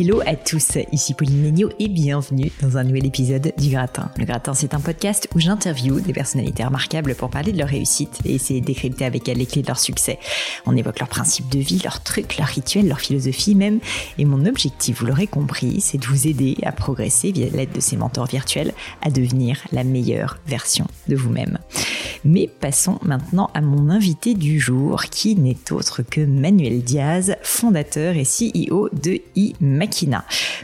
Hello à tous, ici Pauline Legno et bienvenue dans un nouvel épisode du Gratin. Le Gratin, c'est un podcast où j'interviewe des personnalités remarquables pour parler de leur réussite et essayer de décrypter avec elles les clés de leur succès. On évoque leurs principes de vie, leurs trucs, leurs rituels, leur philosophie même. Et mon objectif, vous l'aurez compris, c'est de vous aider à progresser via l'aide de ces mentors virtuels à devenir la meilleure version de vous-même. Mais passons maintenant à mon invité du jour qui n'est autre que Manuel Diaz, fondateur et CEO de e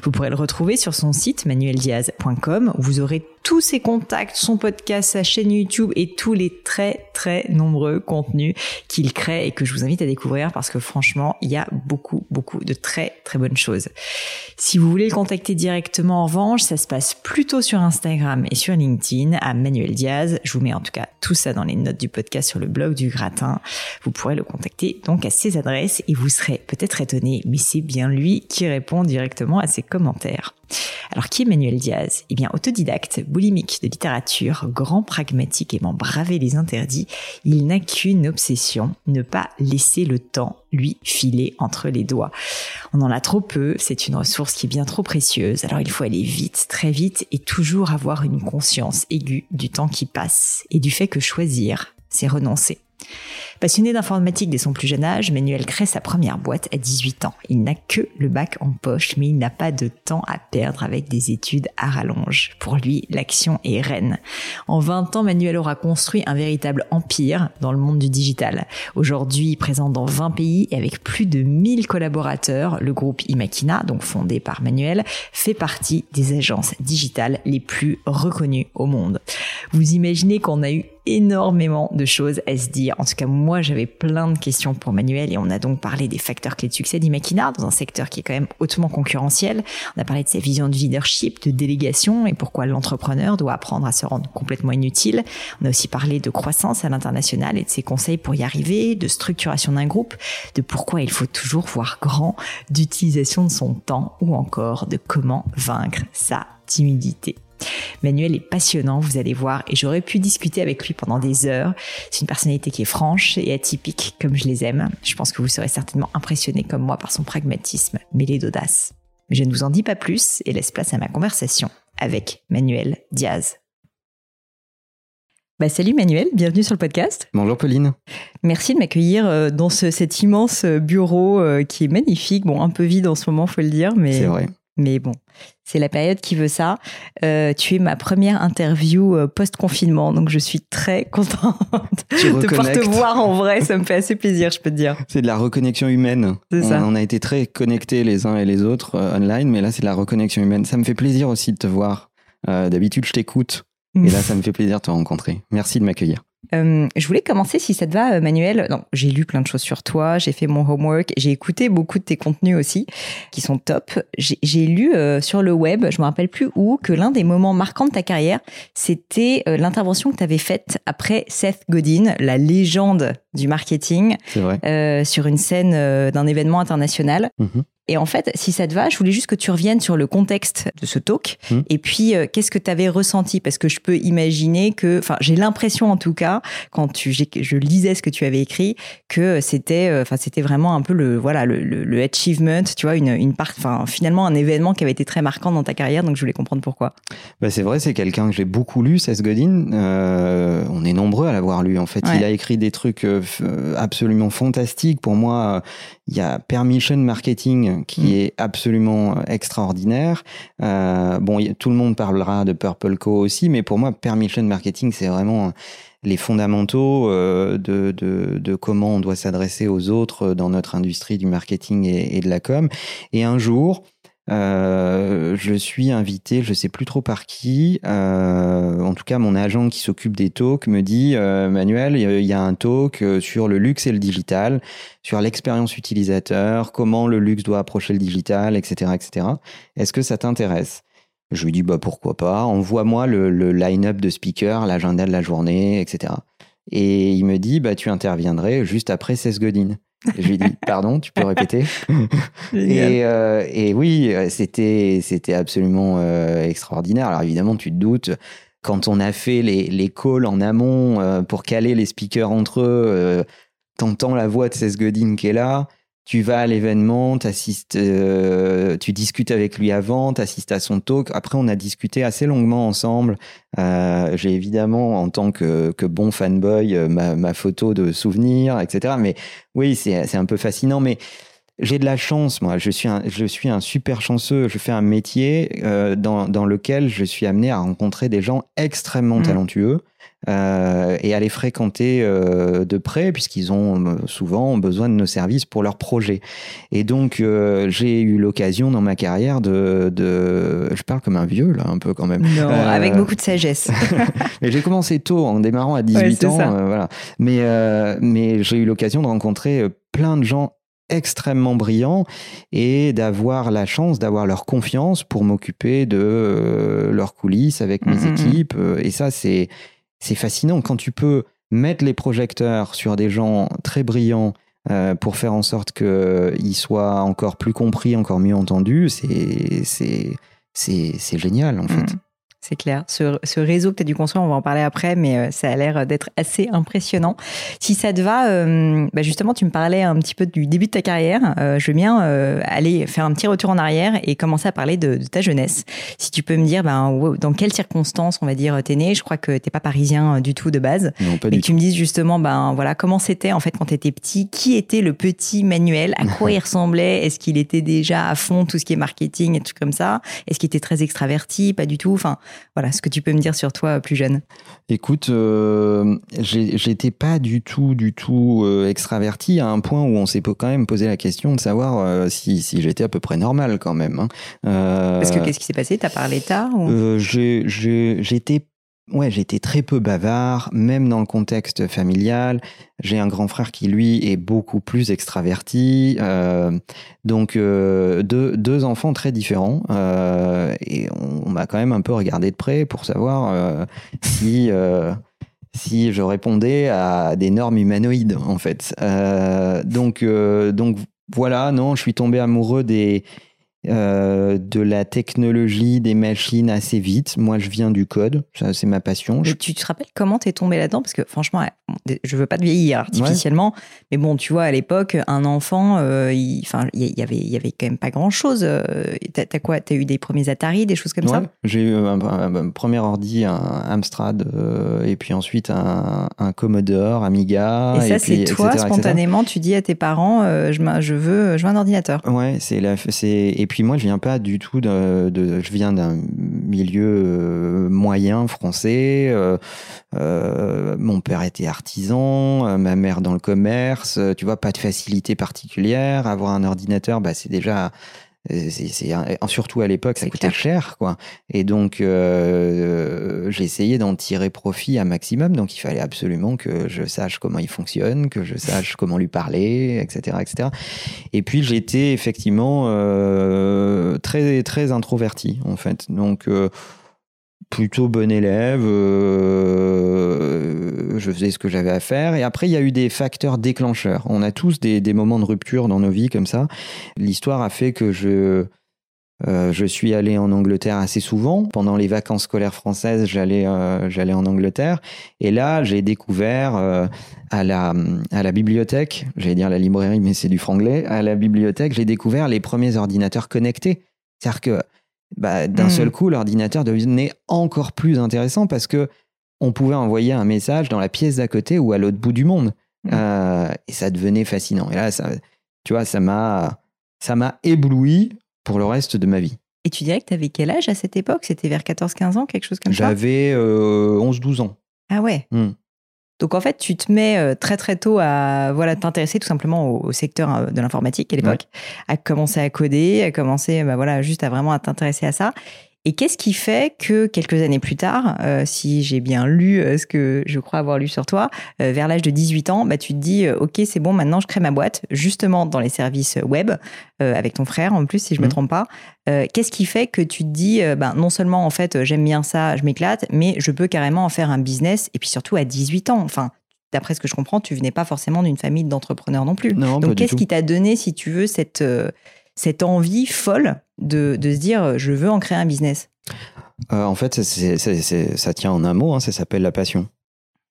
Vous pourrez le retrouver sur son site manueldiaz.com où vous aurez tous ses contacts, son podcast, sa chaîne YouTube et tous les très très nombreux contenus qu'il crée et que je vous invite à découvrir parce que franchement, il y a beaucoup beaucoup de très très bonnes choses. Si vous voulez le contacter directement en revanche, ça se passe plutôt sur Instagram et sur LinkedIn à Manuel Diaz. Je vous mets en tout cas tout ça dans les notes du podcast sur le blog du gratin. Vous pourrez le contacter donc à ses adresses et vous serez peut-être étonné, mais c'est bien lui qui répond directement à ses commentaires. Alors qui est Manuel Diaz? Eh bien autodidacte, boulimique de littérature, grand pragmatique aimant braver les interdits, il n'a qu'une obsession, ne pas laisser le temps lui filer entre les doigts. On en a trop peu, c'est une ressource qui est bien trop précieuse, alors il faut aller vite, très vite et toujours avoir une conscience aiguë du temps qui passe et du fait que choisir, c'est renoncer. Passionné d'informatique dès son plus jeune âge, Manuel crée sa première boîte à 18 ans. Il n'a que le bac en poche, mais il n'a pas de temps à perdre avec des études à rallonge. Pour lui, l'action est reine. En 20 ans, Manuel aura construit un véritable empire dans le monde du digital. Aujourd'hui, présent dans 20 pays et avec plus de 1000 collaborateurs, le groupe Imakina, donc fondé par Manuel, fait partie des agences digitales les plus reconnues au monde. Vous imaginez qu'on a eu énormément de choses à se dire. En tout cas, moi, j'avais plein de questions pour Manuel et on a donc parlé des facteurs clés de succès d'Imakina dans un secteur qui est quand même hautement concurrentiel. On a parlé de sa vision de leadership, de délégation et pourquoi l'entrepreneur doit apprendre à se rendre complètement inutile. On a aussi parlé de croissance à l'international et de ses conseils pour y arriver, de structuration d'un groupe, de pourquoi il faut toujours voir grand, d'utilisation de son temps ou encore de comment vaincre sa timidité. Manuel est passionnant, vous allez voir, et j'aurais pu discuter avec lui pendant des heures. C'est une personnalité qui est franche et atypique, comme je les aime. Je pense que vous serez certainement impressionné comme moi par son pragmatisme mêlé d'audace. Mais je ne vous en dis pas plus et laisse place à ma conversation avec Manuel Diaz. Bah, salut Manuel, bienvenue sur le podcast. Bonjour Pauline. Merci de m'accueillir euh, dans cet immense euh, bureau euh, qui est magnifique. Bon, un peu vide en ce moment, faut le dire, mais c'est vrai. Mais bon, c'est la période qui veut ça. Euh, tu es ma première interview euh, post-confinement, donc je suis très contente de pouvoir te voir en vrai. Ça me fait assez plaisir, je peux te dire. C'est de la reconnexion humaine. C'est ça. On a été très connectés les uns et les autres euh, online, mais là, c'est de la reconnexion humaine. Ça me fait plaisir aussi de te voir. D'habitude, je t'écoute. Et là, ça me fait plaisir de te rencontrer. Merci de m'accueillir. Euh, je voulais commencer, si ça te va, euh, Manuel. J'ai lu plein de choses sur toi, j'ai fait mon homework, j'ai écouté beaucoup de tes contenus aussi, qui sont top. J'ai lu euh, sur le web, je me rappelle plus où, que l'un des moments marquants de ta carrière, c'était l'intervention que tu avais faite après Seth Godin, la légende du marketing, sur une scène d'un événement international. Mm-hmm. Et en fait, si ça te va, je voulais juste que tu reviennes sur le contexte de ce talk. Hmm. Et puis, euh, qu'est-ce que tu avais ressenti? Parce que je peux imaginer que, enfin, j'ai l'impression en tout cas, quand tu, je lisais ce que tu avais écrit, que c'était, euh, enfin, c'était vraiment un peu le, voilà, le, le, achievement, tu vois, une, une part, enfin, finalement, un événement qui avait été très marquant dans ta carrière. Donc, je voulais comprendre pourquoi. Bah, c'est vrai, c'est quelqu'un que j'ai beaucoup lu, Seth Godin. Euh, on est nombreux à l'avoir lu. En fait, il a écrit des trucs absolument fantastiques. Pour moi, il y a Permission Marketing qui mm. est absolument extraordinaire. bon, tout le monde parlera de Purple Co aussi, mais pour moi, Permission Marketing, c'est vraiment les fondamentaux de, de, de, comment on doit s'adresser aux autres dans notre industrie du marketing et, et de la com. Et un jour, euh, je suis invité, je sais plus trop par qui. Euh, en tout cas, mon agent qui s'occupe des talks me dit euh, Manuel, il y a un talk sur le luxe et le digital, sur l'expérience utilisateur, comment le luxe doit approcher le digital, etc., etc. Est-ce que ça t'intéresse? Je lui dis bah pourquoi pas. Envoie-moi le, le line-up de speakers, l'agenda de la journée, etc. Et il me dit bah tu interviendrais juste après Seth Godin. Je lui dis pardon, tu peux répéter? Et, euh, et, oui, c'était c'était absolument euh, extraordinaire. Alors évidemment, tu te doutes quand on a fait les, les calls en amont euh, pour caler les speakers entre eux, t'entends la voix de Seth Godin qui est là tu vas à l'événement, euh, tu discutes avec lui avant, tu assistes à son talk. Après, on a discuté assez longuement ensemble. Euh, j'ai évidemment, en tant que, bon fanboy, euh, ma, photo de souvenir, etc. Mais oui, c'est un peu fascinant. Mais j'ai de la chance, moi. Je suis un, je suis un super chanceux. Je fais un métier dans, lequel je suis amené à rencontrer des gens extrêmement mmh. talentueux. Euh, et à les fréquenter euh, de près, puisqu'ils ont euh, souvent besoin de nos services pour leurs projets. Et donc, j'ai eu l'occasion dans ma carrière de, de, Je parle comme un vieux, là, un peu quand même. Non, avec beaucoup de sagesse. mais j'ai commencé tôt, en démarrant à 18 ans. voilà. Mais, mais j'ai eu l'occasion de rencontrer plein de gens extrêmement brillants et d'avoir la chance d'avoir leur confiance pour m'occuper de leurs coulisses avec mes mm, mm, mm. équipes. Et ça, c'est c'est fascinant quand tu peux mettre les projecteurs sur des gens très brillants euh, pour faire en sorte qu'ils soient encore plus compris, encore mieux entendus, c'est génial en fait. Mm. C'est clair. Ce, réseau que tu as dû construire, on va en parler après, mais euh, ça a l'air d'être assez impressionnant. Si ça te va, euh, bah, justement, tu me parlais un petit peu du début de ta carrière. Euh, je veux bien aller faire un petit retour en arrière et commencer à parler de, ta jeunesse. Si tu peux me dire ben, dans quelles circonstances, on va dire, t'es né? Je crois que t'es pas parisien du tout de base. Non, pas mais tu me dises justement, ben voilà, comment c'était en fait quand tu étais petit? Qui était le petit Manuel? À quoi il ressemblait? Est-ce qu'il était déjà à fond tout ce qui est marketing et tout comme ça? Est-ce qu'il était très extraverti? Pas du tout? Enfin, voilà, ce que tu peux me dire sur toi euh, plus jeune. Écoute, euh, j'étais pas du tout, du tout euh, extraverti à un point où on s'est quand même posé la question de savoir euh, si, si j'étais à peu près normal quand même. Hein. Parce que qu'est-ce qui s'est passé? T'as parlé tard J'étais Ouais, j'étais très peu bavard, même dans le contexte familial. J'ai un grand frère qui, lui, est beaucoup plus extraverti. Euh, donc, euh, deux, deux, enfants très différents. Euh, et on, m'a quand même un peu regardé de près pour savoir si, si je répondais à des normes humanoïdes, en fait. Donc, donc, voilà, non, je suis tombé amoureux des euh, de la technologie, des machines assez vite. Moi, je viens du code, ça c'est ma passion. Tu te rappelles comment t'es tombé là-dedans? Parce que franchement, je veux pas te vieillir artificiellement, mais bon, tu vois, à l'époque, un enfant, euh, il, enfin, il y avait, il y avait quand même pas grand-chose. Euh, t'as as quoi? T'as eu des premiers Atari, des choses comme ça? J'ai eu un, premier ordi, un Amstrad, et puis ensuite un, Commodore, Amiga. Et ça, c'est toi spontanément, tu dis à tes parents, je, je veux, je veux un ordinateur. Ouais, c'est et puis moi, je viens pas du tout de, je viens d'un milieu euh, moyen français. Euh, euh, mon père était artisan, ma mère dans le commerce. Tu vois, pas de facilité particulière. Avoir un ordinateur, bah, c'est déjà c'est surtout à l'époque ça coûtait cher quoi. Et donc euh, j'ai essayé d'en tirer profit un maximum. Donc il fallait absolument que je sache comment il fonctionne que je sache comment lui parler etc etc et puis j'étais effectivement euh, très très introverti en fait. Donc euh, plutôt bon élève, euh, je faisais ce que j'avais à faire. Et après, il y a eu des facteurs déclencheurs. On a tous des, moments de rupture dans nos vies comme ça. L'histoire a fait que je, euh, je suis allé en Angleterre assez souvent. Pendant les vacances scolaires françaises, j'allais euh, en Angleterre. Et là, j'ai découvert à, la, à la bibliothèque, j'allais dire la librairie, mais c'est du franglais, à la bibliothèque, j'ai découvert les premiers ordinateurs connectés. C'est-à-dire que bah, d'un seul hmm. coup, l'ordinateur devenait encore plus intéressant parce que on pouvait envoyer un message dans la pièce d'à côté ou à l'autre bout du monde. Mmh. Euh, et ça devenait fascinant. Et là, ça, tu vois, ça m'a, ça m'a ébloui pour le reste de ma vie. Et tu dirais que tu avais quel âge à cette époque? C'était vers 14-15 ans, quelque chose comme ça? J'avais 11-12 ans. Ah ouais mmh. Donc en fait, tu te mets euh, très très tôt à voilà t'intéresser tout simplement au, secteur euh, de l'informatique à l'époque, à commencer à coder, à commencer bah voilà juste à vraiment à t'intéresser à ça. Et qu'est-ce qui fait que quelques années plus tard, euh, si j'ai bien lu euh, ce que je crois avoir lu sur toi, euh, vers l'âge de 18 ans, bah, tu te dis, OK, c'est bon, maintenant je crée ma boîte, justement dans les services web, avec ton frère en plus, si je ne me mmh. trompe pas. Qu'est-ce qui fait que tu te dis, bah, non seulement en fait, j'aime bien ça, je m'éclate, mais je peux carrément en faire un business, et puis surtout à 18 ans. Enfin, d'après ce que je comprends, tu venais pas forcément d'une famille d'entrepreneurs non plus. Non, Donc, qu'est-ce qui t'a donné, si tu veux, cette, cette envie folle de, se dire je veux en créer un business euh, En fait, ça tient en un mot, hein, ça s'appelle la passion.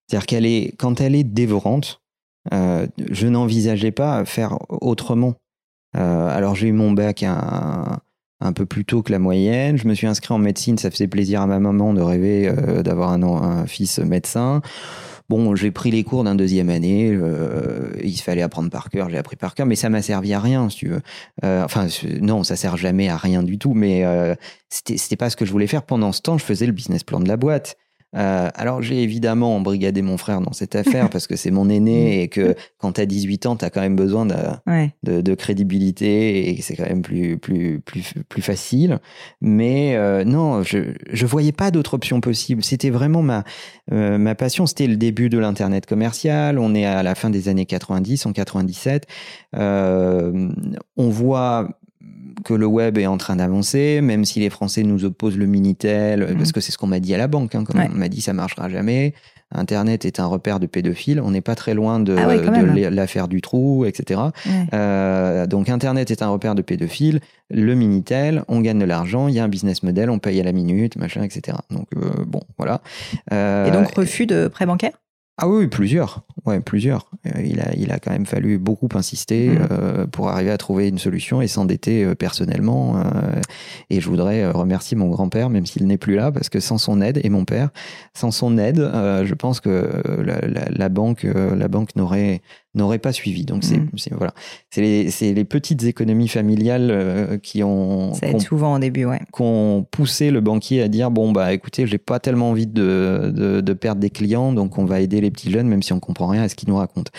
C'est-à-dire qu'elle est, quand elle est dévorante, euh, je n'envisageais pas faire autrement. Euh, alors j'ai eu mon bac un, un, peu plus tôt que la moyenne, je me suis inscrit en médecine, ça faisait plaisir à ma maman de rêver d'avoir un, un, fils médecin. Bon, j'ai pris les cours d'un deuxième année, euh, il fallait apprendre par cœur, j'ai appris par cœur, mais ça m'a servi à rien, si tu veux. Euh, enfin, non, ça sert jamais à rien du tout, mais euh, c'était pas ce que je voulais faire. Pendant ce temps, je faisais le business plan de la boîte. Euh, alors j'ai évidemment embrigadé mon frère dans cette affaire parce que c'est mon aîné et que quand tu as 18 ans, tu as quand même besoin de, de, crédibilité et c'est quand même plus, plus, plus, plus facile. Mais euh, non, je ne voyais pas d'autre option possible. C'était vraiment ma, euh, ma passion. C'était le début de l'Internet commercial. On est à la fin des années 90, en 97. on voit que le web est en train d'avancer, même si les Français nous opposent le Minitel, mhm. parce que c'est ce qu'on m'a dit à la banque. Hein, on m'a dit ça marchera jamais. Internet est un repère de pédophiles. On n'est pas très loin de, ah l'affaire du trou, etc. Euh, donc Internet est un repère de pédophiles. Le Minitel, on gagne de l'argent, il y a un business model, on paye à la minute, machin, etc. Donc euh, bon, voilà. Et donc euh, refus de prêt bancaire? Ah oui, plusieurs. Ouais, plusieurs. Euh, il a, il a quand même fallu beaucoup insister mmh. euh, pour arriver à trouver une solution et s'endetter euh, personnellement. et je voudrais remercier mon grand-père, même s'il n'est plus là, parce que sans son aide, et mon père, sans son aide, je pense que la, banque, la banque n'aurait n'aurait pas suivi. Donc c'est mmh. voilà, c'est les, les, petites économies familiales qui ont ça souvent au début, ouais, qu'on poussé le banquier à dire bon bah écoutez, j'ai pas tellement envie de, de, de, perdre des clients, donc on va aider les petits jeunes, même si on comprend rien à ce qu'ils nous racontent.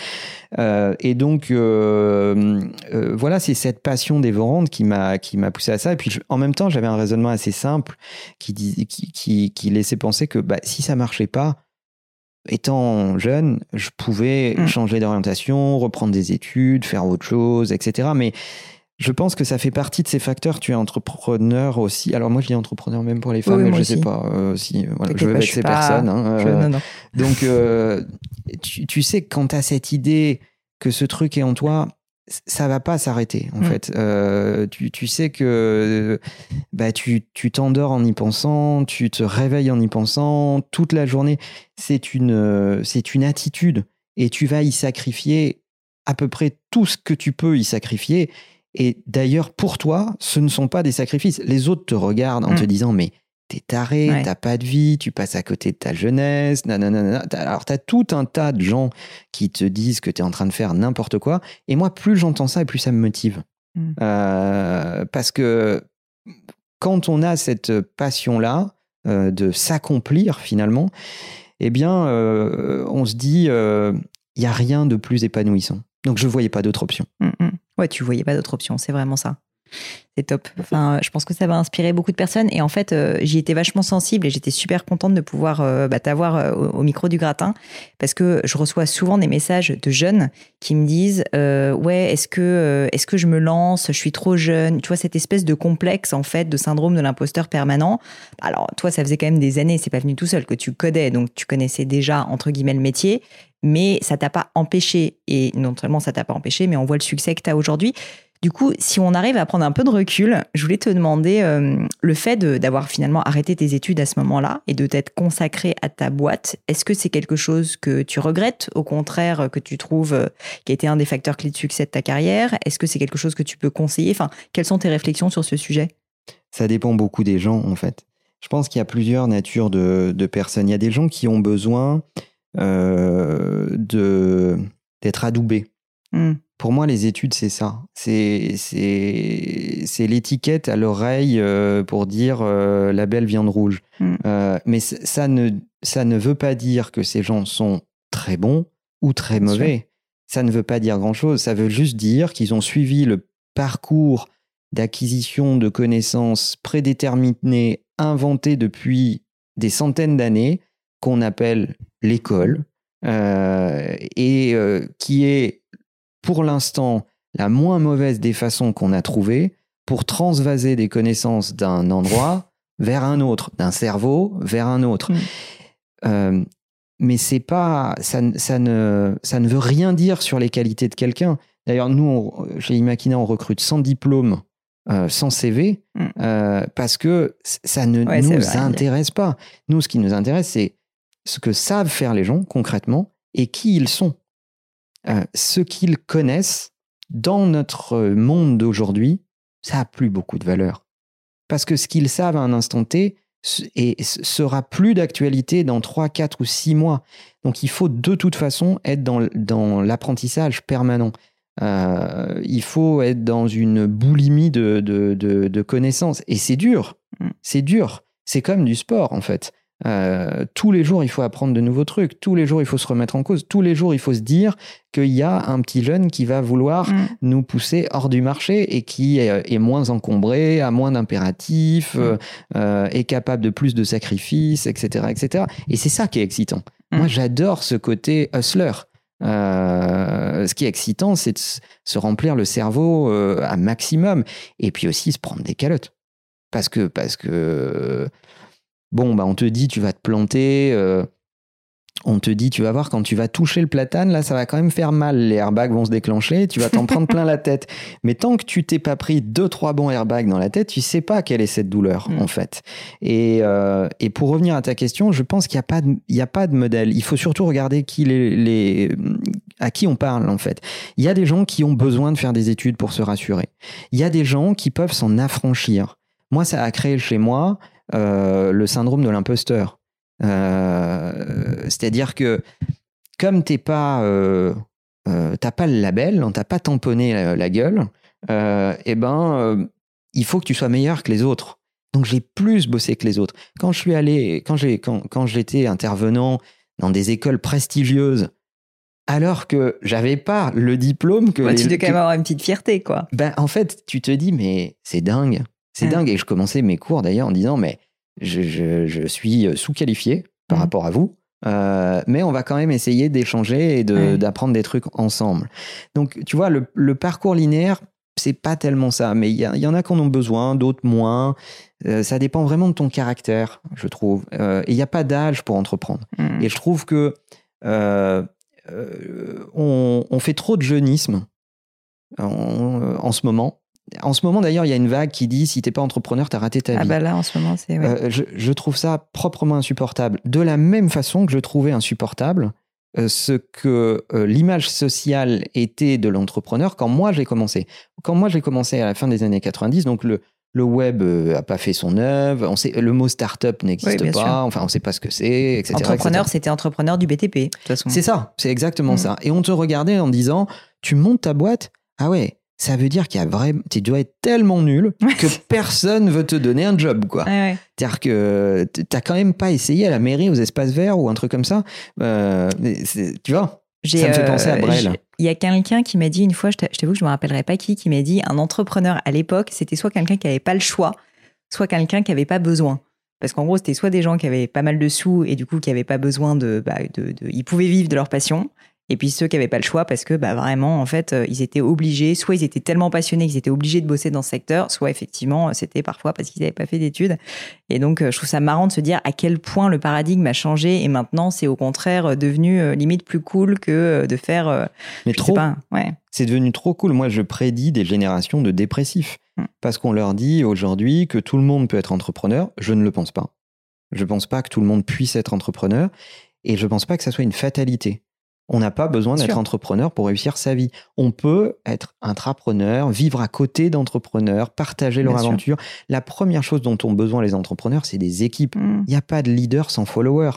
Euh, et donc, euh, euh, voilà, c'est cette passion dévorante qui m'a qui m'a poussé à ça. Et puis, en même temps, j'avais un raisonnement assez simple qui, qui, qui, laissait penser que bah, si ça marchait pas, étant jeune, je pouvais mmh. changer d'orientation, reprendre des études, faire autre chose, etc. Mais je pense que ça fait partie de ces facteurs. Tu es entrepreneur aussi. Alors moi, je dis entrepreneur même pour les femmes, mais je ne sais pas euh, si voilà, je veux avec ces personnes. Hein, euh, donc, euh, tu, tu, sais, quand tu as cette idée que ce truc est en toi, ça va pas s'arrêter en mm. fait. tu, tu, sais que bah, tu t'endors en y pensant, tu te réveilles en y pensant toute la journée. C'est une, c'est une attitude et tu vas y sacrifier à peu près tout ce que tu peux y sacrifier et d'ailleurs, pour toi, ce ne sont pas des sacrifices. Les autres te regardent en te mm. disant, mais t'es taré, t'as pas de vie, tu passes à côté de ta jeunesse, nanana. Alors, t'as tout un tas de gens qui te disent que t'es en train de faire n'importe quoi. Et moi, plus j'entends ça, et plus ça me motive. Mm. Euh, parce que quand on a cette passion-là euh, de s'accomplir finalement, eh bien, euh, on se dit, il n'y a rien de plus épanouissant. Donc, je ne voyais pas d'autre option. Mm, Ouais, tu voyais pas d'autre option, c'est vraiment ça. C'est top. Enfin, je pense que ça va inspirer beaucoup de personnes. Et en fait, euh, j'y étais vachement sensible et j'étais super contente de pouvoir euh, bah, t'avoir euh, au, micro du gratin parce que je reçois souvent des messages de jeunes qui me disent ouais, est-ce que est-ce que je me lance? Je suis trop jeune. Tu vois cette espèce de complexe en fait, de syndrome de l'imposteur permanent. Alors toi, ça faisait quand même des années, c'est pas venu tout seul que tu codais, donc tu connaissais déjà entre guillemets le métier mais ça t'a pas empêché, et non seulement ça t'a pas empêché, mais on voit le succès que tu as aujourd'hui. Du coup, si on arrive à prendre un peu de recul, je voulais te demander euh, le fait d'avoir finalement arrêté tes études à ce moment-là et de t'être consacré à ta boîte, est-ce que c'est quelque chose que tu regrettes, au contraire, que tu trouves euh, qui a été un des facteurs clés de succès de ta carrière? Est-ce que c'est quelque chose que tu peux conseiller? Enfin, quelles sont tes réflexions sur ce sujet? Ça dépend beaucoup des gens, en fait. je pense qu'il y a plusieurs natures de, personnes. Il y a des gens qui ont besoin de d'être adoubés. Hmm. Pour moi, les études, c'est ça. C'est l'étiquette à l'oreille euh, pour dire euh, la belle viande rouge. Hmm. mais ça ne, ça ne veut pas dire que ces gens sont très bons ou très mauvais. Ça ne veut pas dire grand-chose. Ça veut juste dire qu'ils ont suivi le parcours d'acquisition de connaissances prédéterminées, inventées depuis des centaines d'années, qu'on appelle l'école, euh, et euh, qui est pour l'instant la moins mauvaise des façons qu'on a trouvées pour transvaser des connaissances d'un endroit vers un autre, d'un cerveau vers un autre. Mm. Euh, mais c'est pas, ça, ça, ne, ça ne veut rien dire sur les qualités de quelqu'un. D'ailleurs, nous, chez Imakina, on recrute sans diplôme, euh, sans CV, mm. euh, parce que ça ne nous intéresse pas. Nous, ce qui nous intéresse, c'est ce que savent faire les gens concrètement et qui ils sont. Euh, ce qu'ils connaissent dans notre monde d'aujourd'hui, ça a plus beaucoup de valeur. Parce que ce qu'ils savent à un instant T et sera plus d'actualité dans 3, 4 ou 6 mois. Donc il faut de toute façon être dans, dans l'apprentissage permanent. Euh, il faut être dans une boulimie de, de, de, connaissances. Et c'est dur. Mm. C'est dur. C'est comme du sport, en fait. Euh, tous les jours, il faut apprendre de nouveaux trucs. Tous les jours, il faut se remettre en cause. Tous les jours, il faut se dire qu'il y a un petit jeune qui va vouloir mm. nous pousser hors du marché et qui est, moins encombré, a moins d'impératifs, mm. euh, est capable de plus de sacrifices, etc., etc. Et c'est ça qui est excitant. Moi, j'adore ce côté hustler. Euh, ce qui est excitant, c'est de se remplir le cerveau euh, à maximum et puis aussi se prendre des calottes. Parce que, parce que bon, bah, on te dit tu vas te planter, euh, on te dit tu vas voir quand tu vas toucher le platane, là ça va quand même faire mal, les airbags vont se déclencher, tu vas t'en prendre plein la tête. Mais tant que tu t'es pas pris deux trois bons airbags dans la tête, tu sais pas quelle est cette douleur mm. en fait. Et, euh, et, pour revenir à ta question, je pense qu'il n'y a pas de, il a pas de modèle. Il faut surtout regarder qui les, les à qui on parle en fait. Il y a des gens qui ont besoin de faire des études pour se rassurer. Il y a des gens qui peuvent s'en affranchir. Moi, ça a créé chez moi le syndrome de l'imposteur. Euh, c'est-à-dire que comme t'es pas, euh, t'as pas le label, on t'a pas tamponné la, gueule, eh ben, il faut que tu sois meilleur que les autres. Donc j'ai plus bossé que les autres. Quand je suis allé, quand j'ai, quand, quand j'étais intervenant dans des écoles prestigieuses, alors que j'avais pas le diplôme que. Bah, tu devais quand même avoir une petite fierté, quoi. Ben, en fait, tu te dis, mais c'est dingue. C'est dingue. Et je commençais mes cours d'ailleurs en disant, mais je, suis sous-qualifié par mmh. rapport à vous. Euh, mais on va quand même essayer d'échanger et d'apprendre des trucs ensemble. Donc, tu vois, le, parcours linéaire, c'est pas tellement ça, mais il y, en a qui en ont besoin, d'autres moins. Euh, ça dépend vraiment de ton caractère, je trouve. Euh, et il n'y a pas d'âge pour entreprendre. Mmh. Et je trouve que on, fait trop de jeunisme en ce moment. En ce moment, d'ailleurs, il y a une vague qui dit si t'es pas entrepreneur, t'as raté ta ah vie. Ah bah là, en ce moment, c'est. Euh, je, trouve ça proprement insupportable. De la même façon que je trouvais insupportable euh, ce que euh, l'image sociale était de l'entrepreneur quand moi j'ai commencé. Quand moi j'ai commencé à la fin des années 90, donc le, le web a pas fait son œuvre, on sait, le mot start-up n'existe pas, enfin on sait pas ce que c'est, etc. Entrepreneur, c'était entrepreneur du BTP, de toute façon. C'est ça, c'est exactement mmh. ça. Et on te regardait en disant, tu montes ta boîte, ah ouais, ça veut dire qu'il y a vraiment, tu dois être tellement nul que personne veut te donner un job, quoi. C'est-à-dire que t'as quand même pas essayé à la mairie, aux espaces verts ou un truc comme ça. Euh, tu vois Ça me fait penser à euh, Brel. Il y a quelqu'un qui m'a dit une fois, je t'avoue que je me rappellerai pas qui, qui m'a dit un entrepreneur à l'époque, c'était soit quelqu'un qui avait pas le choix, soit quelqu'un qui avait pas besoin. Parce qu'en gros, c'était soit des gens qui avaient pas mal de sous et du coup qui avaient pas besoin de, bah, de, de, ils pouvaient vivre de leur passion, et puis ceux qui n'avaient pas le choix parce que bah, vraiment, en fait, euh, ils étaient obligés, soit ils étaient tellement passionnés qu'ils étaient obligés de bosser dans ce secteur, soit effectivement, c'était parfois parce qu'ils n'avaient pas fait d'études. Et donc, euh, je trouve ça marrant de se dire à quel point le paradigme a changé et maintenant, c'est au contraire euh, devenu limite plus cool que de faire. Mais trop. ouais. C'est devenu trop cool. Moi, je prédis des générations de dépressifs mm. parce qu'on leur dit aujourd'hui que tout le monde peut être entrepreneur. Je ne le pense pas. Je ne pense pas que tout le monde puisse être entrepreneur et je ne pense pas que ça soit une fatalité. On n'a pas besoin d'être entrepreneur pour réussir sa vie. On peut être intrapreneur, vivre à côté d'entrepreneurs, partager leur aventure. La première chose dont ont besoin les entrepreneurs, c'est des équipes. Mm. Il n'y a pas de leader sans follower.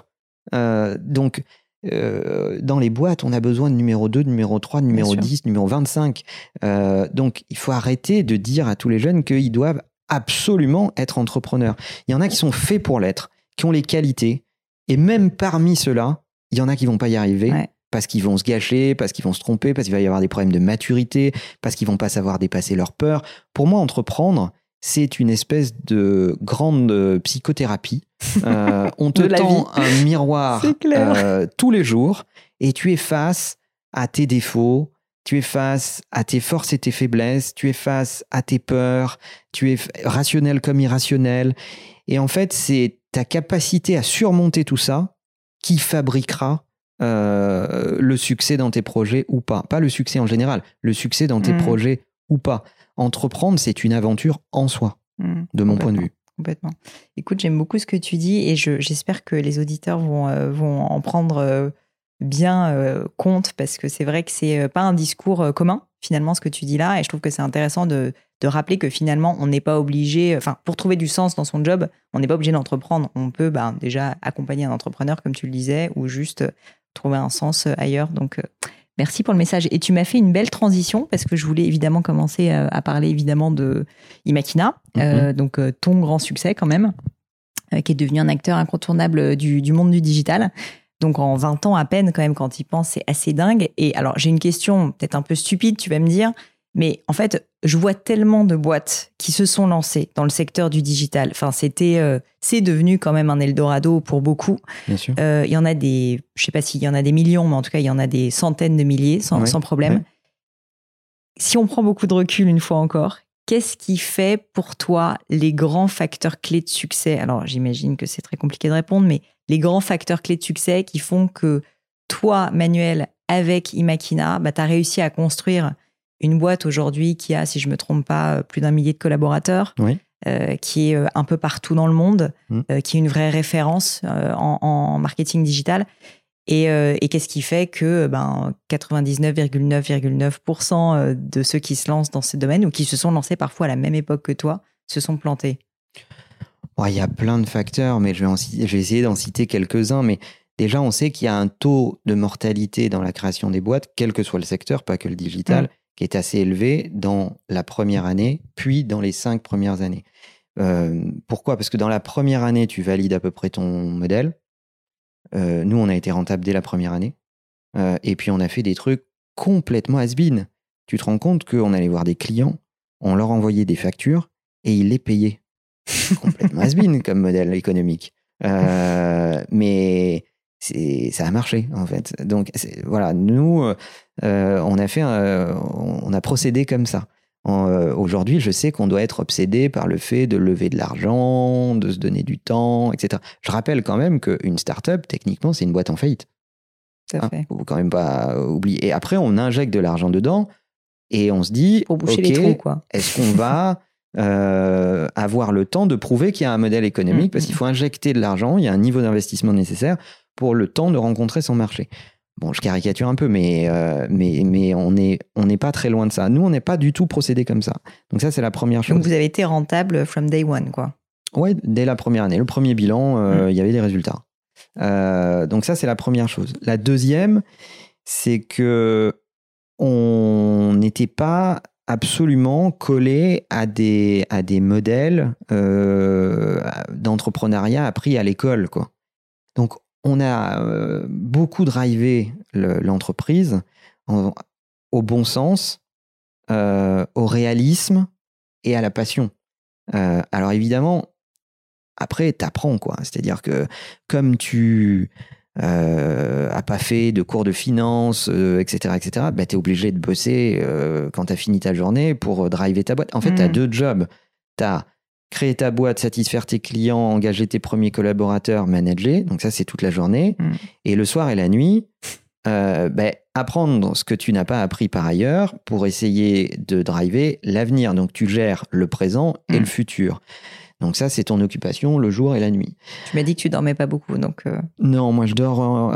Euh, donc, euh, dans les boîtes, on a besoin de numéro 2, de numéro 3, de numéro 10, de numéro 25. Euh, donc, il faut arrêter de dire à tous les jeunes qu'ils doivent absolument être entrepreneurs. Il y en a qui sont faits pour l'être, qui ont les qualités. Et même parmi ceux-là, il y en a qui vont pas y arriver parce qu'ils vont se gâcher, parce qu'ils vont se tromper, parce qu'il va y avoir des problèmes de maturité, parce qu'ils vont pas savoir dépasser leurs peurs. Pour moi, entreprendre, c'est une espèce de grande euh, psychothérapie. Euh, on te tend un miroir euh, tous les jours et tu es face à tes défauts, tu es face à tes forces et tes faiblesses, tu es face à tes peurs, tu es rationnel comme irrationnel. Et en fait, c'est ta capacité à surmonter tout ça qui fabriquera euh, le succès dans tes projets ou pas. Pas le succès en général, le succès dans tes mm. projets ou pas. Entreprendre, c'est une aventure en soi, mm. de mon point de vue. Complètement. Écoute, j'aime beaucoup ce que tu dis et j'espère que les auditeurs vont, euh, vont en prendre euh, bien compte parce que c'est vrai que c'est pas un discours commun, finalement, ce que tu dis là. Et je trouve que c'est intéressant de, de rappeler que finalement, on n'est pas obligé, enfin, pour trouver du sens dans son job, on n'est pas obligé d'entreprendre. On peut ben, déjà accompagner un entrepreneur, comme tu le disais, ou juste trouver un sens euh, ailleurs. Donc, euh, merci pour le message. Et tu m'as fait une belle transition parce que je voulais évidemment commencer euh, à parler évidemment de Imakina, mhm. donc ton grand succès quand même, qui est devenu un acteur incontournable du, du monde du digital. Donc en 20 ans à peine, quand même, quand il pense, c'est assez dingue. Et alors, j'ai une question peut-être un peu stupide, tu vas me dire, mais en fait, je vois tellement de boîtes qui se sont lancées dans le secteur du digital. Enfin, c'était, euh, c'est devenu quand même un Eldorado pour beaucoup. Bien sûr. Euh, il y en a des, je sais pas s'il y en a des millions, mais en tout cas, il y en a des centaines de milliers sans, problème. Si on prend beaucoup de recul une fois encore, qu'est-ce qui fait pour toi les grands facteurs clés de succès? Alors, j'imagine que c'est très compliqué de répondre, mais les grands facteurs clés de succès qui font que toi, Manuel, avec Imakina, bah, tu as réussi à construire une boîte aujourd'hui qui a, si je me trompe pas, euh, plus d'un millier de collaborateurs, euh, qui est euh, un peu partout dans le monde, mmh. qui est une vraie référence en, marketing digital. Et, qu'est-ce qui fait que ben, 99,9,9% de ceux qui se lancent dans ce domaine ou qui se sont lancés parfois à la même époque que toi se sont plantés? Il y a plein de facteurs, mais je vais, je vais essayer d'en citer quelques-uns. Mais déjà, on sait qu'il y a un taux de mortalité dans la création des boîtes, quel que soit le secteur, pas que le digital, mmh qui est assez élevé dans la première année, puis dans les cinq premières années. Euh, pourquoi? Parce que dans la première année, tu valides à peu près ton modèle. Euh, nous, on a été rentable dès la première année. Euh, et puis, on a fait des trucs complètement has-been. Tu te rends compte qu'on allait voir des clients, on leur envoyait des factures et ils les payaient. complètement has-been comme modèle économique. mais ça a marché en fait. Donc voilà, nous, euh, on a fait, on a procédé comme ça. Euh, aujourd'hui, je sais qu'on doit être obsédé par le fait de lever de l'argent, de se donner du temps, etc. Je rappelle quand même qu'une startup, techniquement, c'est une boîte en faillite. Tout à hein, fait. faut quand même pas oublier. Et après, on injecte de l'argent dedans et on se dit, pour boucher les trous, quoi. Est-ce qu'on va euh, avoir le temps de prouver qu'il y a un modèle économique? Mm, parce mm. qu'il faut injecter de l'argent, il y a un niveau d'investissement nécessaire pour le temps de rencontrer son marché. Bon, je caricature un peu, mais, euh, mais, mais on n'est on n'est pas très loin de ça. Nous, on n'est pas du tout procédé comme ça. Donc ça, c'est la première chose. Donc vous avez été rentable from day one, quoi. Ouais, dès la première année. Le premier bilan, euh, mm. il y avait des résultats. Euh, donc ça, c'est la première chose. La deuxième, c'est que on n'était pas absolument collé à des, à des modèles d'entrepreneuriat appris à l'école, quoi. Donc on a euh, beaucoup drivé l'entreprise au bon sens, euh, au réalisme et à la passion. Euh, alors évidemment, après, tu apprends, quoi. C'est-à-dire que comme tu n'as pas fait de cours de finance, etc., etc., bah, tu es obligé de bosser quand tu as fini ta journée pour driver ta boîte. En fait, tu as mmh. deux jobs. Tu as créer ta boîte, satisfaire tes clients, engager tes premiers collaborateurs, manager. Donc ça, c'est toute la journée. Mm. Et le soir et la nuit, euh, ben, apprendre ce que tu n'as pas appris par ailleurs pour essayer de driver l'avenir. Donc tu gères le présent et le mm. futur. Donc ça, c'est ton occupation le jour et la nuit. Tu m'as dit que tu dormais pas beaucoup, donc. Euh. Non, moi je dors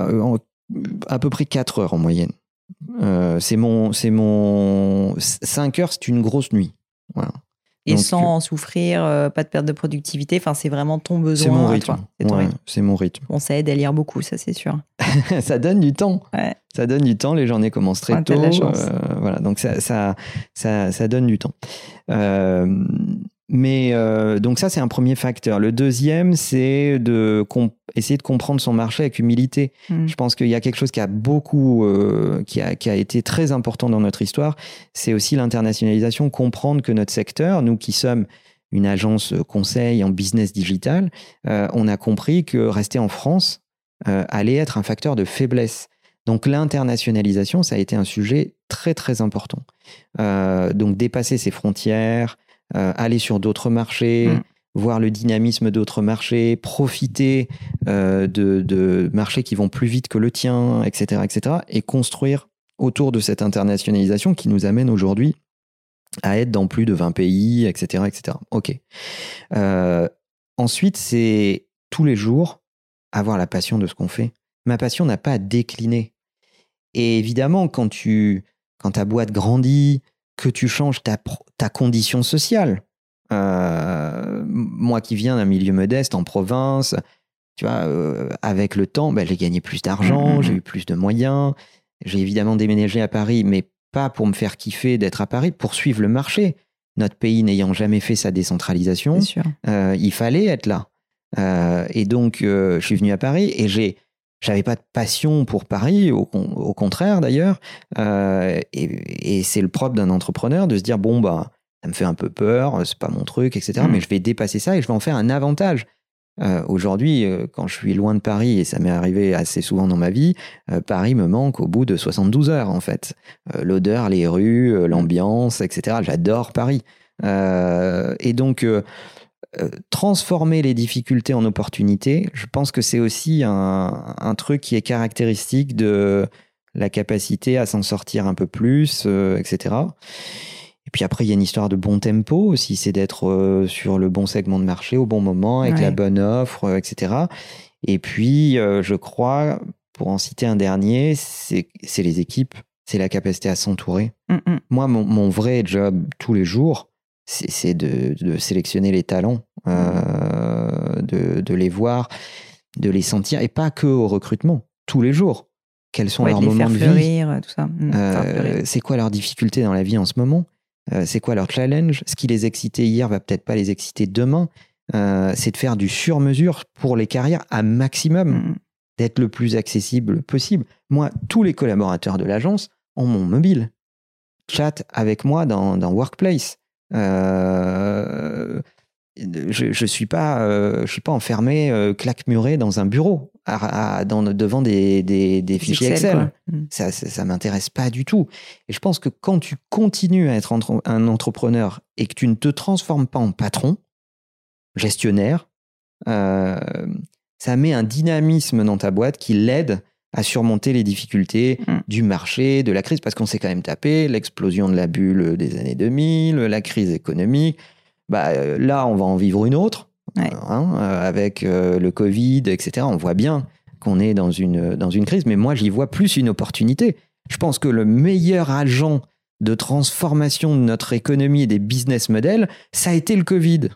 à peu près 4 heures en moyenne. Euh, c'est mon, c'est mon 5 heures, c'est une grosse nuit. Voilà. Et sans souffrir, euh, pas de perte de productivité. Enfin, c'est vraiment ton besoin. C'est mon rythme. C'est mon rythme. Bon, ça aide à lire beaucoup, ça c'est sûr. ça donne du temps. Ça donne du temps. Les journées commencent très tôt. Euh, voilà, donc ça, ça, ça, ça, donne du temps. Euh, mais euh, donc ça, c'est un premier facteur. Le deuxième, c'est de essayer de comprendre son marché avec humilité. Hmm. Je pense qu'il y a quelque chose qui a beaucoup, euh, qui, a, qui, a, été très important dans notre histoire. C'est aussi l'internationalisation, comprendre que notre secteur, nous qui sommes une agence conseil en business digital, euh, on a compris que rester en France allait être un facteur de faiblesse. Donc l'internationalisation, ça a été un sujet très très important. donc dépasser ses frontières, euh, aller sur d'autres marchés, mm. voir le dynamisme d'autres marchés, profiter euh, de, marchés qui vont plus vite que le tien, etc., etc., et construire autour de cette internationalisation qui nous amène aujourd'hui à être dans plus de 20 pays, etc., etc. Ok. Euh, ensuite, c'est tous les jours avoir la passion de ce qu'on fait. Ma passion n'a pas à décliner. Et évidemment, quand tu, quand ta boîte grandit, que tu changes ta, ta condition sociale. Euh, moi qui viens d'un milieu modeste en province, tu vois, euh, avec le temps, ben, j'ai gagné plus d'argent, mmh, mmh, j'ai mmh. eu plus de moyens. J'ai évidemment déménagé à Paris, mais pas pour me faire kiffer d'être à Paris, pour suivre le marché. Notre pays n'ayant jamais fait sa décentralisation, euh, il fallait être là. et donc, je suis venu à Paris et j'ai j'avais pas de passion pour Paris, au, contraire d'ailleurs. Euh, et, c'est le propre d'un entrepreneur de se dire bon bah ça me fait un peu peur, c'est pas mon truc, etc. Mm. Mais je vais dépasser ça et je vais en faire un avantage. Euh, aujourd'hui, euh, quand je suis loin de Paris, et ça m'est arrivé assez souvent dans ma vie, Paris me manque au bout de 72 heures, en fait. L'odeur, les rues, l'ambiance, etc. J'adore Paris. et donc, transformer les difficultés en opportunités, je pense que c'est aussi un, truc qui est caractéristique de la capacité à s'en sortir un peu plus, euh, etc. Et puis après, il y a une histoire de bon tempo aussi, c'est d'être euh, sur le bon segment de marché au bon moment, avec la bonne offre, etc. Et puis, je crois, pour en citer un dernier, c'est les équipes, c'est la capacité à s'entourer. Mm, mm. Moi, mon, vrai job tous les jours, c'est de, sélectionner les talents, euh, de, les voir, de les sentir, et pas que au recrutement, tous les jours. Quels sont leurs moments de vie? tout ça. Mmh, euh, c'est quoi leurs difficultés dans la vie en ce moment? Euh, C'est quoi leur challenge? Ce qui les excitait hier va peut-être pas les exciter demain. c'est de faire du sur-mesure pour les carrières à maximum, mmh. d'être le plus accessible possible. Moi, tous les collaborateurs de l'agence ont mon mobile, chat avec moi dans, dans Workplace. Euh, je ne suis, pas, euh, je suis pas enfermé, euh, claque-muré dans un bureau, dans, devant des, des, fichiers Excel. Mm. Ça ne m'intéresse pas du tout. Et je pense que quand tu continues à être un entrepreneur et que tu ne te transformes pas en patron, gestionnaire, ça met un dynamisme dans ta boîte qui l'aide à surmonter les difficultés mm. du marché, de la crise, parce qu'on s'est quand même tapé l'explosion de la bulle des années 2000, la crise économique. Bah, euh, là, on va en vivre une autre, hein, euh, avec euh, le Covid, etc. On voit bien qu'on est dans une, dans une crise, mais moi, j'y vois plus une opportunité. Je pense que le meilleur agent de transformation de notre économie et des business models, ça a été le Covid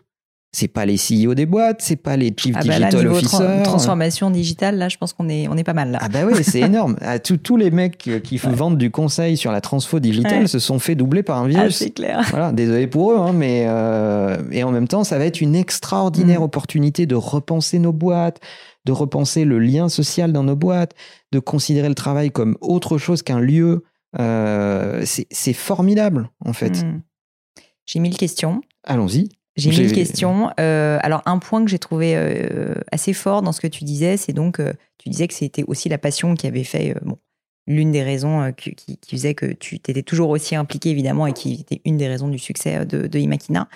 c'est pas les CEO des boîtes, c'est pas les chief ah bah digital officers. transformation digitale, là, je pense qu'on est, on est pas mal là. Ah bah oui, c'est énorme. Ah, tous les mecs qui vendent du conseil sur la transfo digitale se sont fait doubler par un virus. Ah, c'est clair. Voilà, désolé pour eux, hein, mais euh, et en même temps, ça va être une extraordinaire mm. opportunité de repenser nos boîtes, de repenser le lien social dans nos boîtes, de considérer le travail comme autre chose qu'un lieu. Euh, c'est formidable, en fait. Mm. J'ai mille questions. Allons-y. J'ai mille questions. Euh, alors, un point que j'ai trouvé euh, assez fort dans ce que tu disais, c'est donc, euh, tu disais que c'était aussi la passion qui avait fait, bon, l'une des raisons qui, qui, faisait que tu étais toujours aussi impliqué, évidemment, et qui était une des raisons du succès de, de Imakina.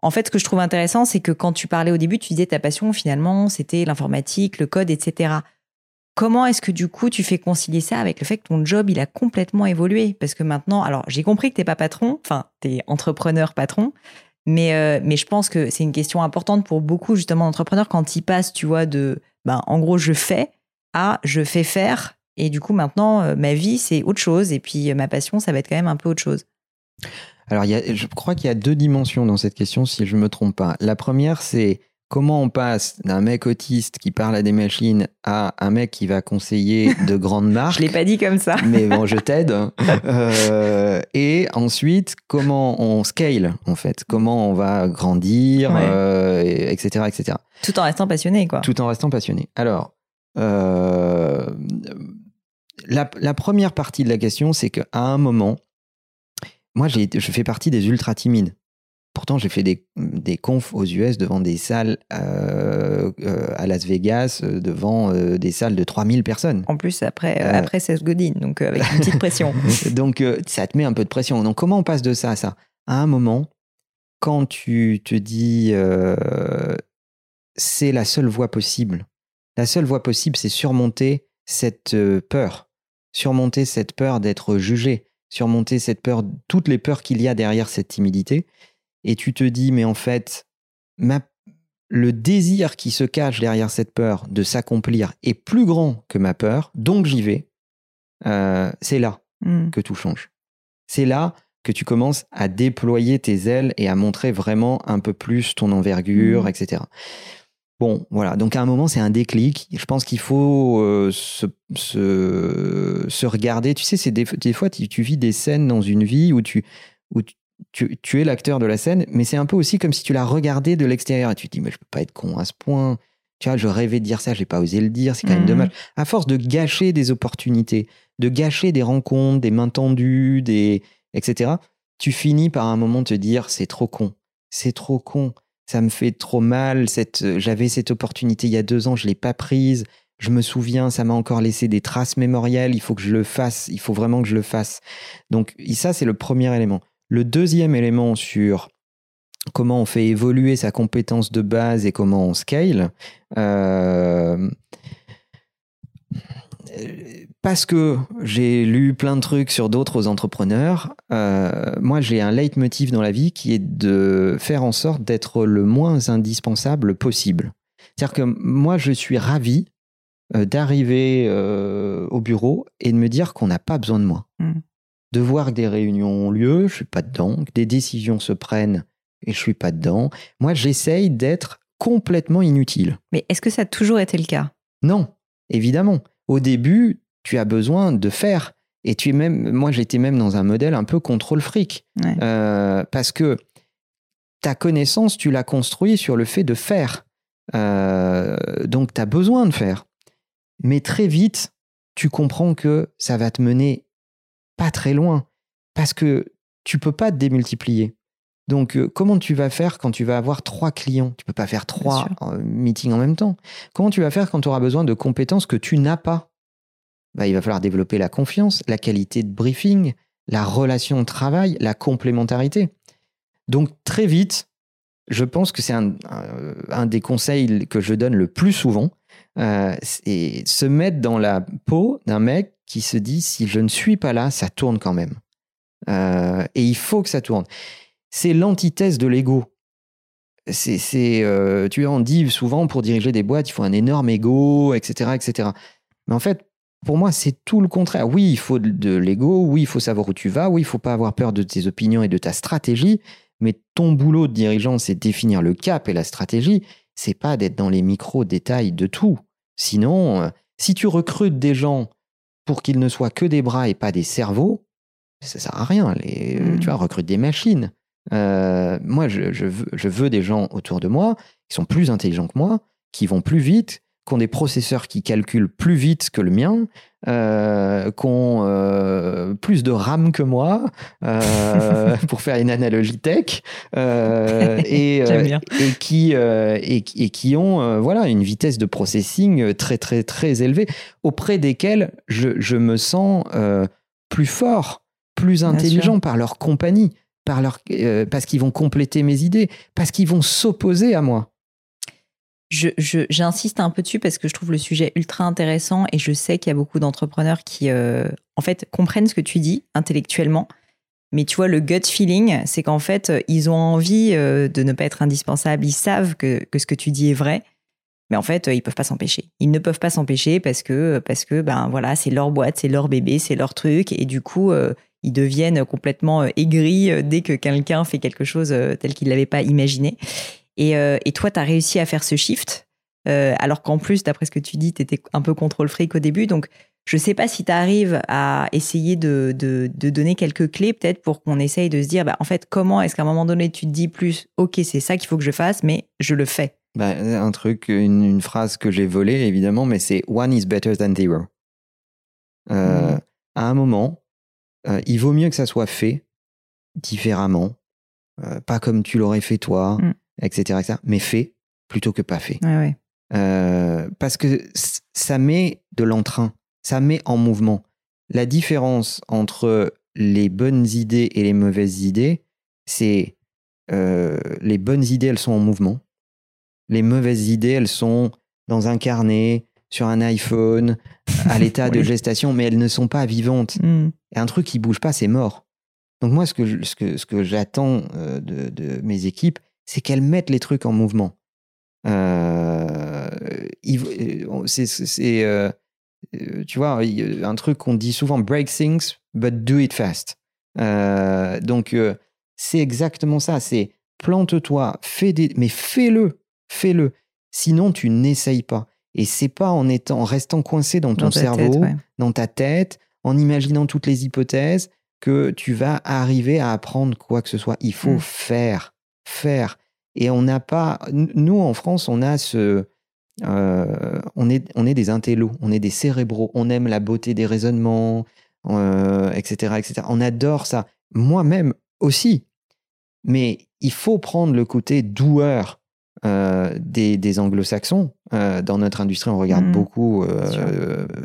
En fait, ce que je trouve intéressant, c'est que quand tu parlais au début, tu disais ta passion, finalement, c'était l'informatique, le code, etc. Comment est-ce que du coup tu fais concilier ça avec le fait que ton job il a complètement évolué? Parce que maintenant, alors j'ai compris que tu n'es pas patron, enfin tu es entrepreneur patron, mais, euh, mais je pense que c'est une question importante pour beaucoup justement d'entrepreneurs quand ils passent, tu vois, de, ben, en gros, je fais à je fais faire Et du coup, maintenant, ma vie, c'est autre chose. Et puis, ma passion, ça va être quand même un peu autre chose. Alors, je crois qu'il y a deux dimensions dans cette question, si je ne me trompe pas. La première, c'est comment on passe d'un mec autiste qui parle à des machines à un mec qui va conseiller de grandes marques. je l'ai pas dit comme ça. mais bon, je t'aide. Euh, et ensuite, comment on scale en fait, comment on va grandir, etc., euh, etc. Tout en restant passionné, quoi. Tout en restant passionné. Alors, euh, la, la, première partie de la question, c'est qu'à un moment, moi, je fais partie des ultra timides. Pourtant, j'ai fait des, des, confs aux US devant des salles euh, euh, à Las Vegas, euh, devant des salles de 3000 personnes. En plus, après, après Seth Godin, donc avec une petite pression. donc, ça te met un peu de pression. Donc, comment on passe de ça à ça? À un moment, quand tu te dis c'est la seule voie possible, la seule voie possible, c'est surmonter cette peur, surmonter cette peur d'être jugé, surmonter cette peur, toutes les peurs qu'il y a derrière cette timidité, et tu te dis, mais en fait, le désir qui se cache derrière cette peur de s'accomplir est plus grand que ma peur, donc j'y vais, euh, c'est là hmm. que tout change. C'est là que tu commences à déployer tes ailes et à montrer vraiment un peu plus ton envergure, hmm. etc. Bon, voilà. Donc à un moment, c'est un déclic. Je pense qu'il faut euh, se, se, regarder. Tu sais, c'est des, fois, tu, vis des scènes dans une vie où tu, où tu, tu, es l'acteur de la scène, mais c'est un peu aussi comme si tu la regardais de l'extérieur et tu te dis, mais je peux pas être con à ce point. Tu vois, je rêvais de dire ça, j'ai pas osé le dire, c'est quand même mhm. dommage. À force de gâcher des opportunités, de gâcher des rencontres, des mains tendues, des, etc., tu finis par un moment te dire, c'est trop con. C'est trop con ça me fait trop mal. Cette, euh, j'avais cette opportunité il y a deux ans, je l'ai pas prise. Je me souviens, ça m'a encore laissé des traces mémorielles. Il faut que je le fasse. Il faut vraiment que je le fasse. Donc ça, c'est le premier élément. Le deuxième élément sur comment on fait évoluer sa compétence de base et comment on scale. Euh, parce que j'ai lu plein de trucs sur d'autres entrepreneurs, euh, moi j'ai un leitmotiv dans la vie qui est de faire en sorte d'être le moins indispensable possible. C'est-à-dire que moi je suis ravi euh, d'arriver au bureau et de me dire qu'on n'a pas besoin de moi. Hmm. De voir que des réunions ont lieu, je suis pas dedans, que des décisions se prennent et je suis pas dedans. Moi j'essaye d'être complètement inutile. Mais est-ce que ça a toujours été le cas? Non, évidemment. Au début, tu as besoin de faire. Et tu es même, moi j'étais même dans un modèle un peu contrôle fric. Euh, parce que ta connaissance, tu l'as construit sur le fait de faire. Euh, donc tu as besoin de faire. Mais très vite, tu comprends que ça va te mener pas très loin. Parce que tu peux pas te démultiplier. Donc, euh, comment tu vas faire quand tu vas avoir trois clients? Tu peux pas faire trois meetings en même temps. Comment tu vas faire quand tu auras besoin de compétences que tu n'as pas? Bah, il va falloir développer la confiance, la qualité de briefing, la relation de travail, la complémentarité. Donc très vite, je pense que c'est un, des conseils que je donne le plus souvent, euh, c'est se mettre dans la peau d'un mec qui se dit si je ne suis pas là, ça tourne quand même. Euh, et il faut que ça tourne. C'est l'antithèse de l'ego. C'est, euh, tu en dis souvent pour diriger des boîtes, il faut un énorme ego, etc., etc. Mais en fait, pour moi, c'est tout le contraire. Oui, il faut de l'ego, oui, il faut savoir où tu vas, oui, il faut pas avoir peur de tes opinions et de ta stratégie, mais ton boulot de dirigeant, c'est définir le cap et la stratégie, c'est pas d'être dans les micro-détails de tout. Sinon, euh, si tu recrutes des gens pour qu'ils ne soient que des bras et pas des cerveaux, ça sert à rien. Les, euh, Tu vois, mmh. recrute des machines. Euh, moi, je, veux, je veux des gens autour de moi qui sont plus intelligents que moi, qui vont plus vite, qui ont des processeurs qui calculent plus vite que le mien, euh, qui ont euh, plus de RAM que moi, euh, pour faire une analogie tech, euh, et, et, qui, et, qui ont voilà, une vitesse de processing très très très élevée, auprès desquels je, je me sens plus fort, plus intelligent par leur compagnie, par leur, parce qu'ils vont compléter mes idées, parce qu'ils vont s'opposer à moi j'insiste un peu dessus parce que je trouve le sujet ultra intéressant et je sais qu'il y a beaucoup d'entrepreneurs qui, euh, en fait, comprennent ce que tu dis intellectuellement. Mais tu vois, le gut feeling, c'est qu'en fait, ils ont envie euh, de ne pas être indispensables. Ils savent que, ce que tu dis est vrai. Mais en fait, ils peuvent pas s'empêcher. Ils ne peuvent pas s'empêcher parce que, parce que ben voilà, c'est leur boîte, c'est leur bébé, c'est leur truc. Et du coup, ils deviennent complètement aigris dès que quelqu'un fait quelque chose tel qu'il l'avait pas imaginé. Et, et toi, tu as réussi à faire ce shift euh, alors qu'en plus, d'après ce que tu dis, tu étais un peu contrôle fric au début. Donc, je ne sais pas si tu arrives à essayer de, donner quelques clés, peut-être, pour qu'on essaye de se dire, bah, en fait, comment est-ce qu'à un moment donné, tu te dis plus, OK, c'est ça qu'il faut que je fasse, mais je le fais? Bah, Un truc, une, phrase que j'ai volée, évidemment, mais c'est One is better than zero. Euh, mmh. À un moment, euh, il vaut mieux que ça soit fait différemment, pas comme tu l'aurais fait toi, mmh. Etc., etc., mais fait plutôt que pas fait. Ouais, ouais. Euh, parce que ça met de l'entrain, ça met en mouvement. La différence entre les bonnes idées et les mauvaises idées, c'est euh, les bonnes idées, elles sont en mouvement. Les mauvaises idées, elles sont dans un carnet, sur un iPhone, à l'état de gestation, mais elles ne sont pas vivantes. Hmm. Et un truc qui bouge pas, c'est mort. Donc moi, ce que, ce que, ce que j'attends euh, de, de, mes équipes, c'est qu'elles mettent les trucs en mouvement. Euh, c'est, euh, euh, tu vois, un truc qu'on dit souvent, break things, but do it fast. donc, c'est exactement ça. C'est plante-toi, fais des, mais fais-le, fais-le. Sinon, tu n'essayes pas. Et c'est pas en étant, en restant coincé dans ton cerveau, dans ta tête, en imaginant toutes les hypothèses, que tu vas arriver à apprendre quoi que ce soit. Il faut mmh. faire, faire. Et on n'a pas. Nous, en France, on a ce. Euh, on, est, on est des intellos, on est des cérébraux, on aime la beauté des raisonnements, euh, etc., etc. On adore ça. Moi-même aussi. Mais il faut prendre le côté doueur euh, des, des anglo-saxons. dans notre industrie, on regarde mmh. beaucoup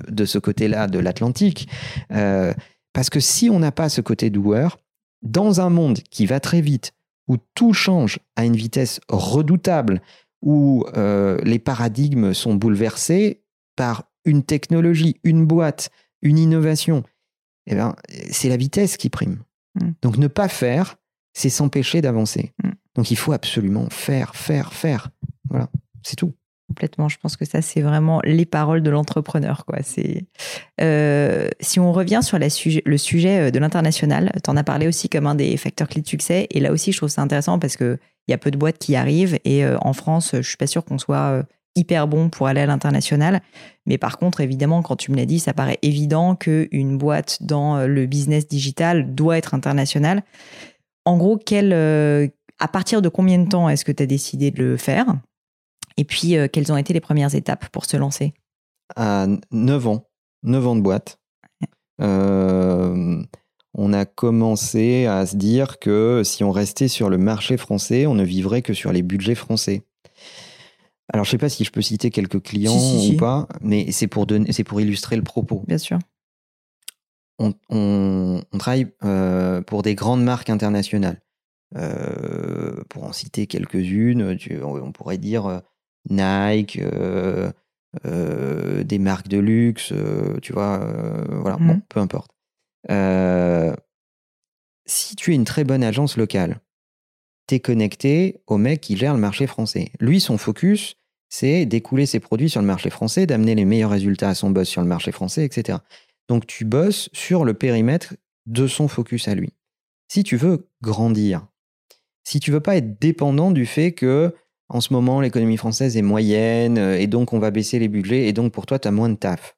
de ce côté-là de l'Atlantique. parce que si on n'a pas ce côté doueur, dans un monde qui va très vite, où tout change à une vitesse redoutable, où euh, les paradigmes sont bouleversés par une technologie, une boîte, une innovation, eh ben, c'est la vitesse qui prime. Mm. Donc ne pas faire, c'est s'empêcher d'avancer. Mm. Donc il faut absolument faire, faire, faire. Voilà, c'est tout. Complètement. Je pense que ça, c'est vraiment les paroles de l'entrepreneur. Quoi. C'est, euh, si on revient sur le sujet euh, de l'international, tu en as parlé aussi comme un des facteurs clés de succès. Et là aussi, je trouve ça intéressant parce qu'il y a peu de boîtes qui arrivent. Et euh, en France, je suis pas sûre qu'on soit hyper bon pour aller à l'international. Mais par contre, évidemment, quand tu me l'as dit, ça paraît évident qu'une boîte dans le business digital doit être internationale. En gros, quel, à partir de combien de temps est-ce que tu as décidé de le faire? Et puis, euh, quelles ont été les premières étapes pour se lancer? À 9 ans, 9 ans de boîte, euh, on a commencé à se dire que si on restait sur le marché français, on ne vivrait que sur les budgets français. Alors, je ne sais pas si je peux citer quelques clients ou pas, mais c'est pour, pour illustrer le propos. Bien sûr. On, travaille euh, pour des grandes marques internationales. pour en citer quelques-unes, on pourrait dire Nike, euh, euh, des marques de luxe, euh, tu vois, voilà, bon, mmh. peu importe. si tu es une très bonne agence locale, tu es connecté au mec qui gère le marché français. Lui, son focus, c'est d'écouler ses produits sur le marché français, d'amener les meilleurs résultats à son boss sur le marché français, etc. Donc tu bosses sur le périmètre de son focus à lui. Si tu veux grandir, si tu veux pas être dépendant du fait que en ce moment, l'économie française est moyenne euh, et donc on va baisser les budgets et donc pour toi, tu as moins de taf.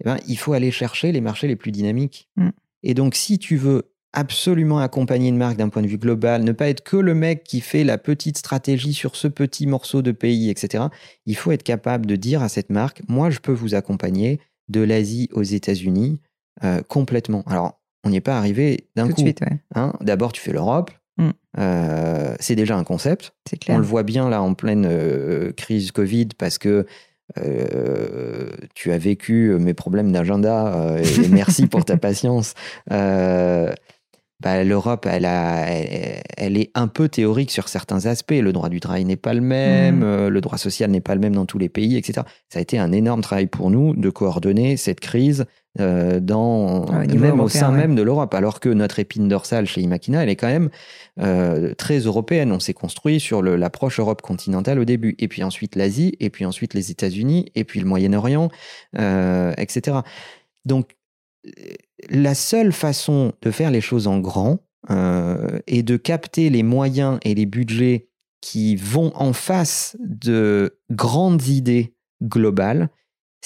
Eh ben, il faut aller chercher les marchés les plus dynamiques. Mm. Et donc, si tu veux absolument accompagner une marque d'un point de vue global, ne pas être que le mec qui fait la petite stratégie sur ce petit morceau de pays, etc., il faut être capable de dire à cette marque, moi, je peux vous accompagner de l'Asie aux États-Unis euh, complètement. Alors, on n'y est pas arrivé d'un coup. Hein. D'abord, tu fais l'Europe. Euh, c'est déjà un concept. On le voit bien là en pleine euh, crise Covid parce que euh, tu as vécu mes problèmes d'agenda et merci pour ta patience. Bah, L'Europe, elle, elle, est un peu théorique sur certains aspects. Le droit du travail n'est pas le même, mm. le droit social n'est pas le même dans tous les pays, etc. Ça a été un énorme travail pour nous de coordonner cette crise dans, même au sein même de l'Europe, alors que notre épine dorsale chez Imakina, elle est quand même très européenne. On s'est construit sur l'approche Europe continentale au début, et puis ensuite l'Asie, et puis ensuite les États-Unis, et puis le Moyen-Orient, etc. Donc, la seule façon de faire les choses en grand est de capter les moyens et les budgets qui vont en face de grandes idées globales,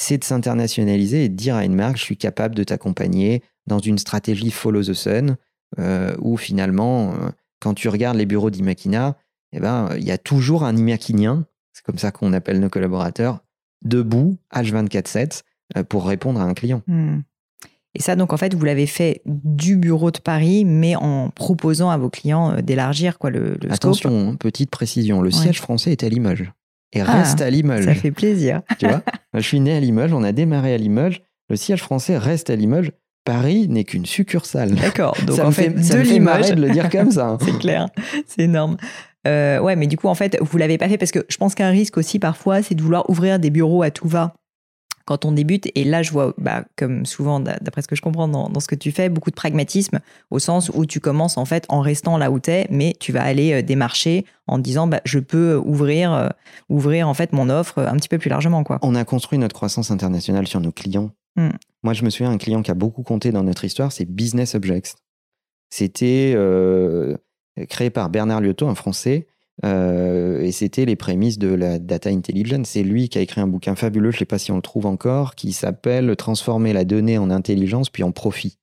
c'est de s'internationaliser et de dire à une marque, je suis capable de t'accompagner dans une stratégie follow the sun, euh, où finalement, euh, quand tu regardes les bureaux d'Imakina, eh ben, il y a toujours un Imakinien, c'est comme ça qu'on appelle nos collaborateurs, debout, H24-7, euh, pour répondre à un client. Hmm. Et ça, donc, en fait, vous l'avez fait du bureau de Paris, mais en proposant à vos clients d'élargir quoi le, le Attention, hein, petite précision, le siège français est à Limoges et ah, reste à Limoges. Ça fait plaisir. Tu vois, je suis né à Limoges, on a démarré à Limoges, le siège français reste à Limoges. Paris n'est qu'une succursale. D'accord. Donc en fait, de Limoges, de le dire comme ça. Hein. c'est clair, c'est énorme. Euh, ouais, mais du coup, en fait, vous l'avez pas fait parce que je pense qu'un risque aussi parfois, c'est de vouloir ouvrir des bureaux à tout va quand on débute. Et là, je vois, bah, comme souvent, d'après ce que je comprends dans, ce que tu fais, beaucoup de pragmatisme au sens où tu commences en fait en restant là où tu es, mais tu vas aller euh, démarcher en disant bah, je peux ouvrir, euh, ouvrir en fait mon offre un petit peu plus largement. Quoi. On a construit notre croissance internationale sur nos clients. Hmm. Moi, je me souviens, un client qui a beaucoup compté dans notre histoire, c'est Business Objects. C'était euh, créé par Bernard Liotto, un Français, euh, et c'était les prémices de la data intelligence. C'est lui qui a écrit un bouquin fabuleux, je ne sais pas si on le trouve encore, qui s'appelle Transformer la donnée en intelligence puis en profit.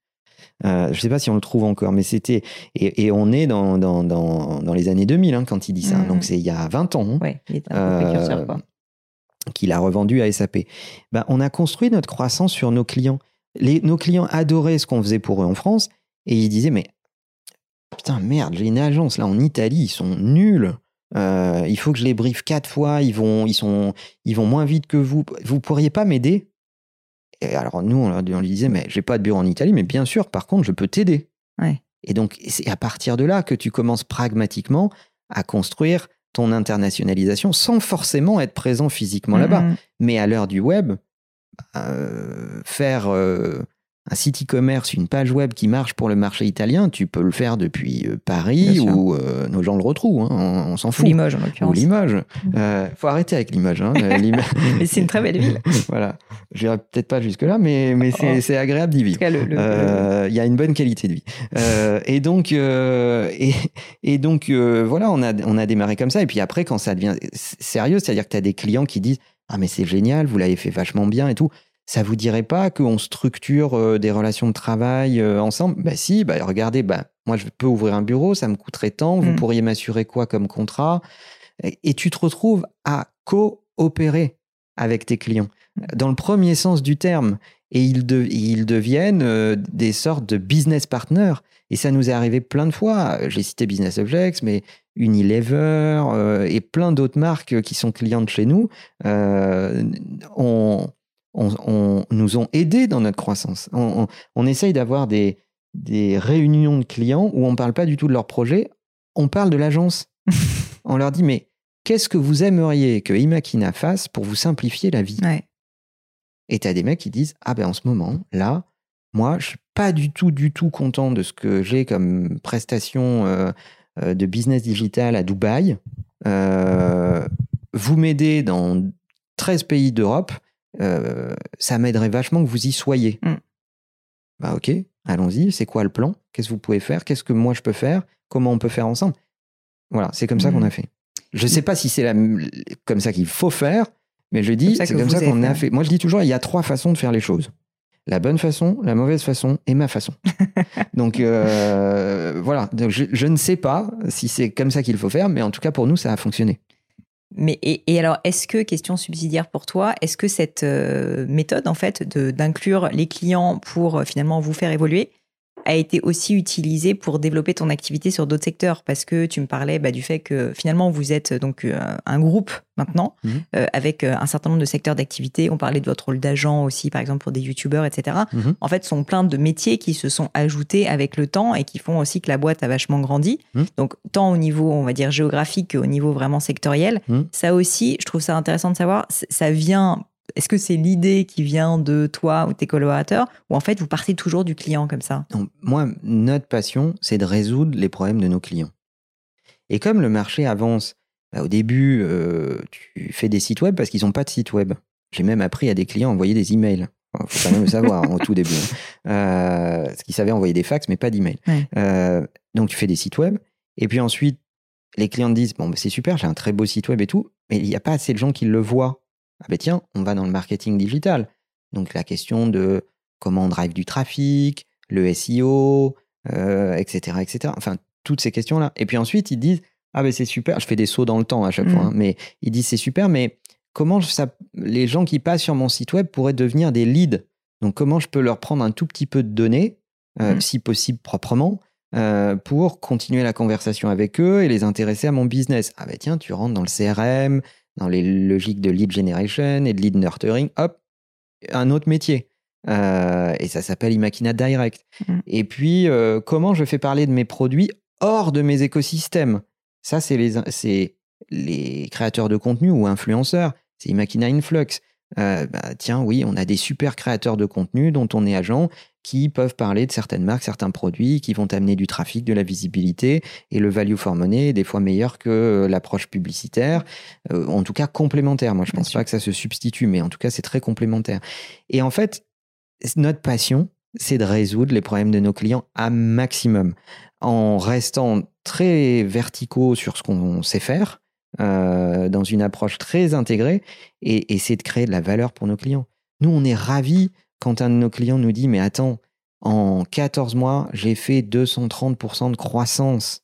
Euh, je ne sais pas si on le trouve encore, mais c'était. Et, on est dans, dans, dans, dans, les années 2000 hein, quand il dit ça. Mmh. Donc c'est il y a 20 ans. Oui, il est un peu précurseur, quoi. Euh, qu'il a revendu à SAP. Ben, on a construit notre croissance sur nos clients. Les, nos clients adoraient ce qu'on faisait pour eux en France et ils disaient Mais putain, merde, j'ai une agence là en Italie, ils sont nuls. Euh, il faut que je les briefe quatre fois, ils vont, ils, sont, ils vont moins vite que vous. Vous pourriez pas m'aider? Et alors nous, on, lui disait, mais j'ai pas de bureau en Italie, mais bien sûr, par contre, je peux t'aider. Et donc, c'est à partir de là que tu commences pragmatiquement à construire ton internationalisation sans forcément être présent physiquement là-bas. Mm-hmm. Mais à l'heure du web, euh, faire euh, un site e-commerce, une page web qui marche pour le marché italien, tu peux le faire depuis euh, Paris ou euh, nos gens le retrouvent, hein, on, s'en fout. Ou Limoges en l'occurrence. Ou Limoges. Mm. Euh, faut arrêter avec Limoges. Hein, mais c'est une très belle ville. voilà. J'irai peut-être pas jusque-là, mais, mais c'est, oh. agréable d'y vivre. Il y a une bonne qualité de vie. et donc, et, et, donc voilà, on a, on a démarré comme ça. Et puis après, quand ça devient sérieux, c'est-à-dire que tu as des clients qui disent Ah, mais c'est génial, vous l'avez fait vachement bien et tout ça vous dirait pas qu'on structure euh, des relations de travail euh, ensemble? Bah si, bah regardez, bah moi je peux ouvrir un bureau, ça me coûterait tant, vous mmh. pourriez m'assurer quoi comme contrat? Et tu te retrouves à coopérer avec tes clients mmh. dans le premier sens du terme et ils, ils deviennent euh, des sortes de business partners. Et ça nous est arrivé plein de fois. J'ai cité Business Objects, mais Unilever et plein d'autres marques qui sont clientes chez nous. On, on, nous ont aidés dans notre croissance. On, essaye d'avoir des, réunions de clients où on ne parle pas du tout de leur projet, on parle de l'agence. on leur dit, mais qu'est-ce que vous aimeriez que Imakina fasse pour vous simplifier la vie? Et tu as des mecs qui disent, ah ben en ce moment, là, moi, je suis pas du tout, du tout content de ce que j'ai comme prestation euh, euh, de business digital à Dubaï. Euh, vous m'aidez dans 13 pays d'Europe euh, ça m'aiderait vachement que vous y soyez. Mm. Bah ok, allons-y, c'est quoi le plan? Qu'est-ce que vous pouvez faire? Qu'est-ce que moi je peux faire? Comment on peut faire ensemble? Voilà, c'est comme ça qu'on mm. a fait. Je ne sais pas si c'est comme ça qu'il faut faire, mais je dis, c'est comme ça qu'on a fait. Moi je dis toujours, il y a trois façons de faire les choses. La bonne façon, la mauvaise façon et ma façon. Donc euh, voilà, je, je ne sais pas si c'est comme ça qu'il faut faire, mais en tout cas pour nous, ça a fonctionné. Mais et, alors, est-ce que, question subsidiaire pour toi, est-ce que cette euh, méthode, en fait, d'inclure les clients pour euh, finalement vous faire évoluer, a été aussi utilisé pour développer ton activité sur d'autres secteurs Parce que tu me parlais bah, du fait que finalement vous êtes donc euh, un groupe maintenant mhm. euh, avec euh, un certain nombre de secteurs d'activité. On parlait de votre rôle d'agent aussi, par exemple pour des youtubeurs, etc. Mhm. En fait, ce sont plein de métiers qui se sont ajoutés avec le temps et qui font aussi que la boîte a vachement grandi. Mhm. Donc tant au niveau, on va dire géographique qu'au niveau vraiment sectoriel. Ça aussi, je trouve ça intéressant de savoir. Ça vient est-ce que c'est l'idée qui vient de toi ou tes collaborateurs ou en fait vous partez toujours du client comme ça? Moi, notre passion, c'est de résoudre les problèmes de nos clients. Et comme le marché avance, bah, au début, euh, tu fais des sites web parce qu'ils n'ont pas de site web. J'ai même appris à des clients à envoyer des emails. Il faut quand même le savoir au tout début. Hein. Euh, parce qu'ils savaient envoyer des fax, mais pas d'emails. Euh, donc tu fais des sites web. Et puis ensuite, les clients te disent Bon, bah, c'est super, j'ai un très beau site web et tout, mais il n'y a pas assez de gens qui le voient. Ah ben tiens, on va dans le marketing digital. Donc la question de comment on drive du trafic, le SEO, etc., etc. Enfin, toutes ces questions-là. Et puis ensuite, ils disent Ah ben c'est super, je fais des sauts dans le temps à chaque fois, mmh. hein, mais ils disent C'est super, mais comment ça, les gens qui passent sur mon site web pourraient devenir des leads? Donc comment je peux leur prendre un tout petit peu de données, mmh. si possible proprement, euh, pour continuer la conversation avec eux et les intéresser à mon business? Ah ben tiens, tu rentres dans le CRM, dans les logiques de lead generation et de lead nurturing, hop, un autre métier. Euh, et ça s'appelle Imakina Direct. Mmh. Et puis, euh, comment je fais parler de mes produits hors de mes écosystèmes? Ça, c'est les, les créateurs de contenu ou influenceurs. C'est Imakina Influx. Euh, bah, tiens, oui, on a des super créateurs de contenu dont on est agent qui peuvent parler de certaines marques, certains produits, qui vont amener du trafic, de la visibilité, et le value for money est des fois meilleur que euh, l'approche publicitaire, euh, en tout cas complémentaire. Moi, je ne pense pas que ça se substitue, mais en tout cas, c'est très complémentaire. Et en fait, notre passion, c'est de résoudre les problèmes de nos clients à maximum, en restant très verticaux sur ce qu'on sait faire, euh, dans une approche très intégrée, et, et c'est de créer de la valeur pour nos clients. Nous, on est ravis quand un de nos clients nous dit, mais attends, en 14 mois, j'ai fait 230% de croissance.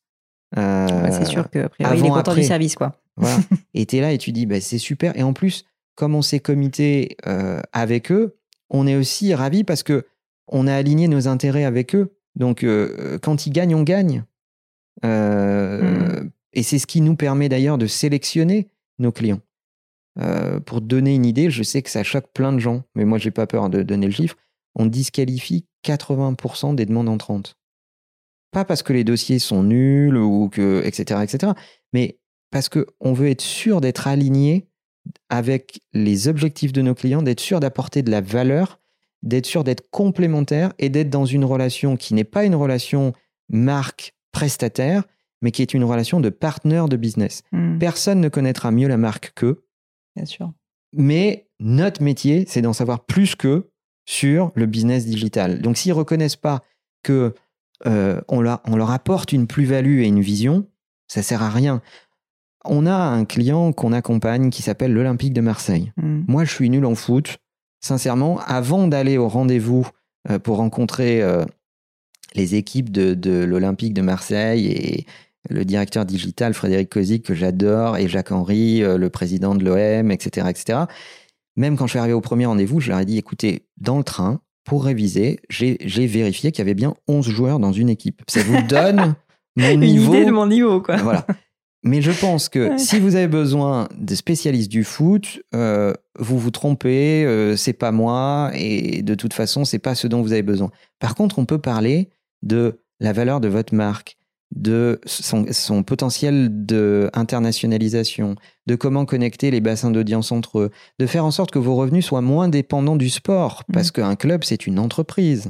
Euh, c'est sûr que il est content du service, quoi. Voilà. et tu es là et tu dis, bah, c'est super. Et en plus, comme on s'est comité euh, avec eux, on est aussi ravis parce que on a aligné nos intérêts avec eux. Donc, euh, quand ils gagnent, on gagne. Hmm. Et c'est ce qui nous permet d'ailleurs de sélectionner nos clients. Euh, pour donner une idée, je sais que ça choque plein de gens, mais moi j'ai pas peur de donner le chiffre. On disqualifie 80% des demandes entrantes. Pas parce que les dossiers sont nuls ou que etc etc, mais parce qu'on veut être sûr d'être aligné avec les objectifs de nos clients, d'être sûr d'apporter de la valeur, d'être sûr d'être complémentaire et d'être dans une relation qui n'est pas une relation marque prestataire, mais qui est une relation de partenaire de business. Hmm. Personne ne connaîtra mieux la marque qu'eux. Bien sûr. Mais notre métier, c'est d'en savoir plus qu'eux sur le business digital. Donc s'ils reconnaissent pas que euh, on, leur, on, leur, apporte une plus-value et une vision, ça sert à rien. On a un client qu'on accompagne qui s'appelle l'Olympique de Marseille. Hmm. Moi, je suis nul en foot. Sincèrement, avant d'aller au rendez-vous euh, pour rencontrer euh, les équipes de, de l'Olympique de Marseille et le directeur digital Frédéric Kozik que j'adore et Jacques Henry, euh, le président de l'OM, etc., etc. Même quand je suis arrivé au premier rendez-vous, je leur ai dit écoutez, dans le train, pour réviser, j'ai vérifié qu'il y avait bien 11 joueurs dans une équipe. Ça vous donne mon niveau. Une idée de mon niveau, quoi. Voilà. Mais je pense que si vous avez besoin de spécialistes du foot, euh, vous vous trompez, euh, c'est pas moi, et de toute façon, c'est pas ce dont vous avez besoin. Par contre, on peut parler de la valeur de votre marque, de son, potentiel de internationalisation, de comment connecter les bassins d'audience entre eux, de faire en sorte que vos revenus soient moins dépendants du sport, parce mmh. qu'un club, c'est une entreprise.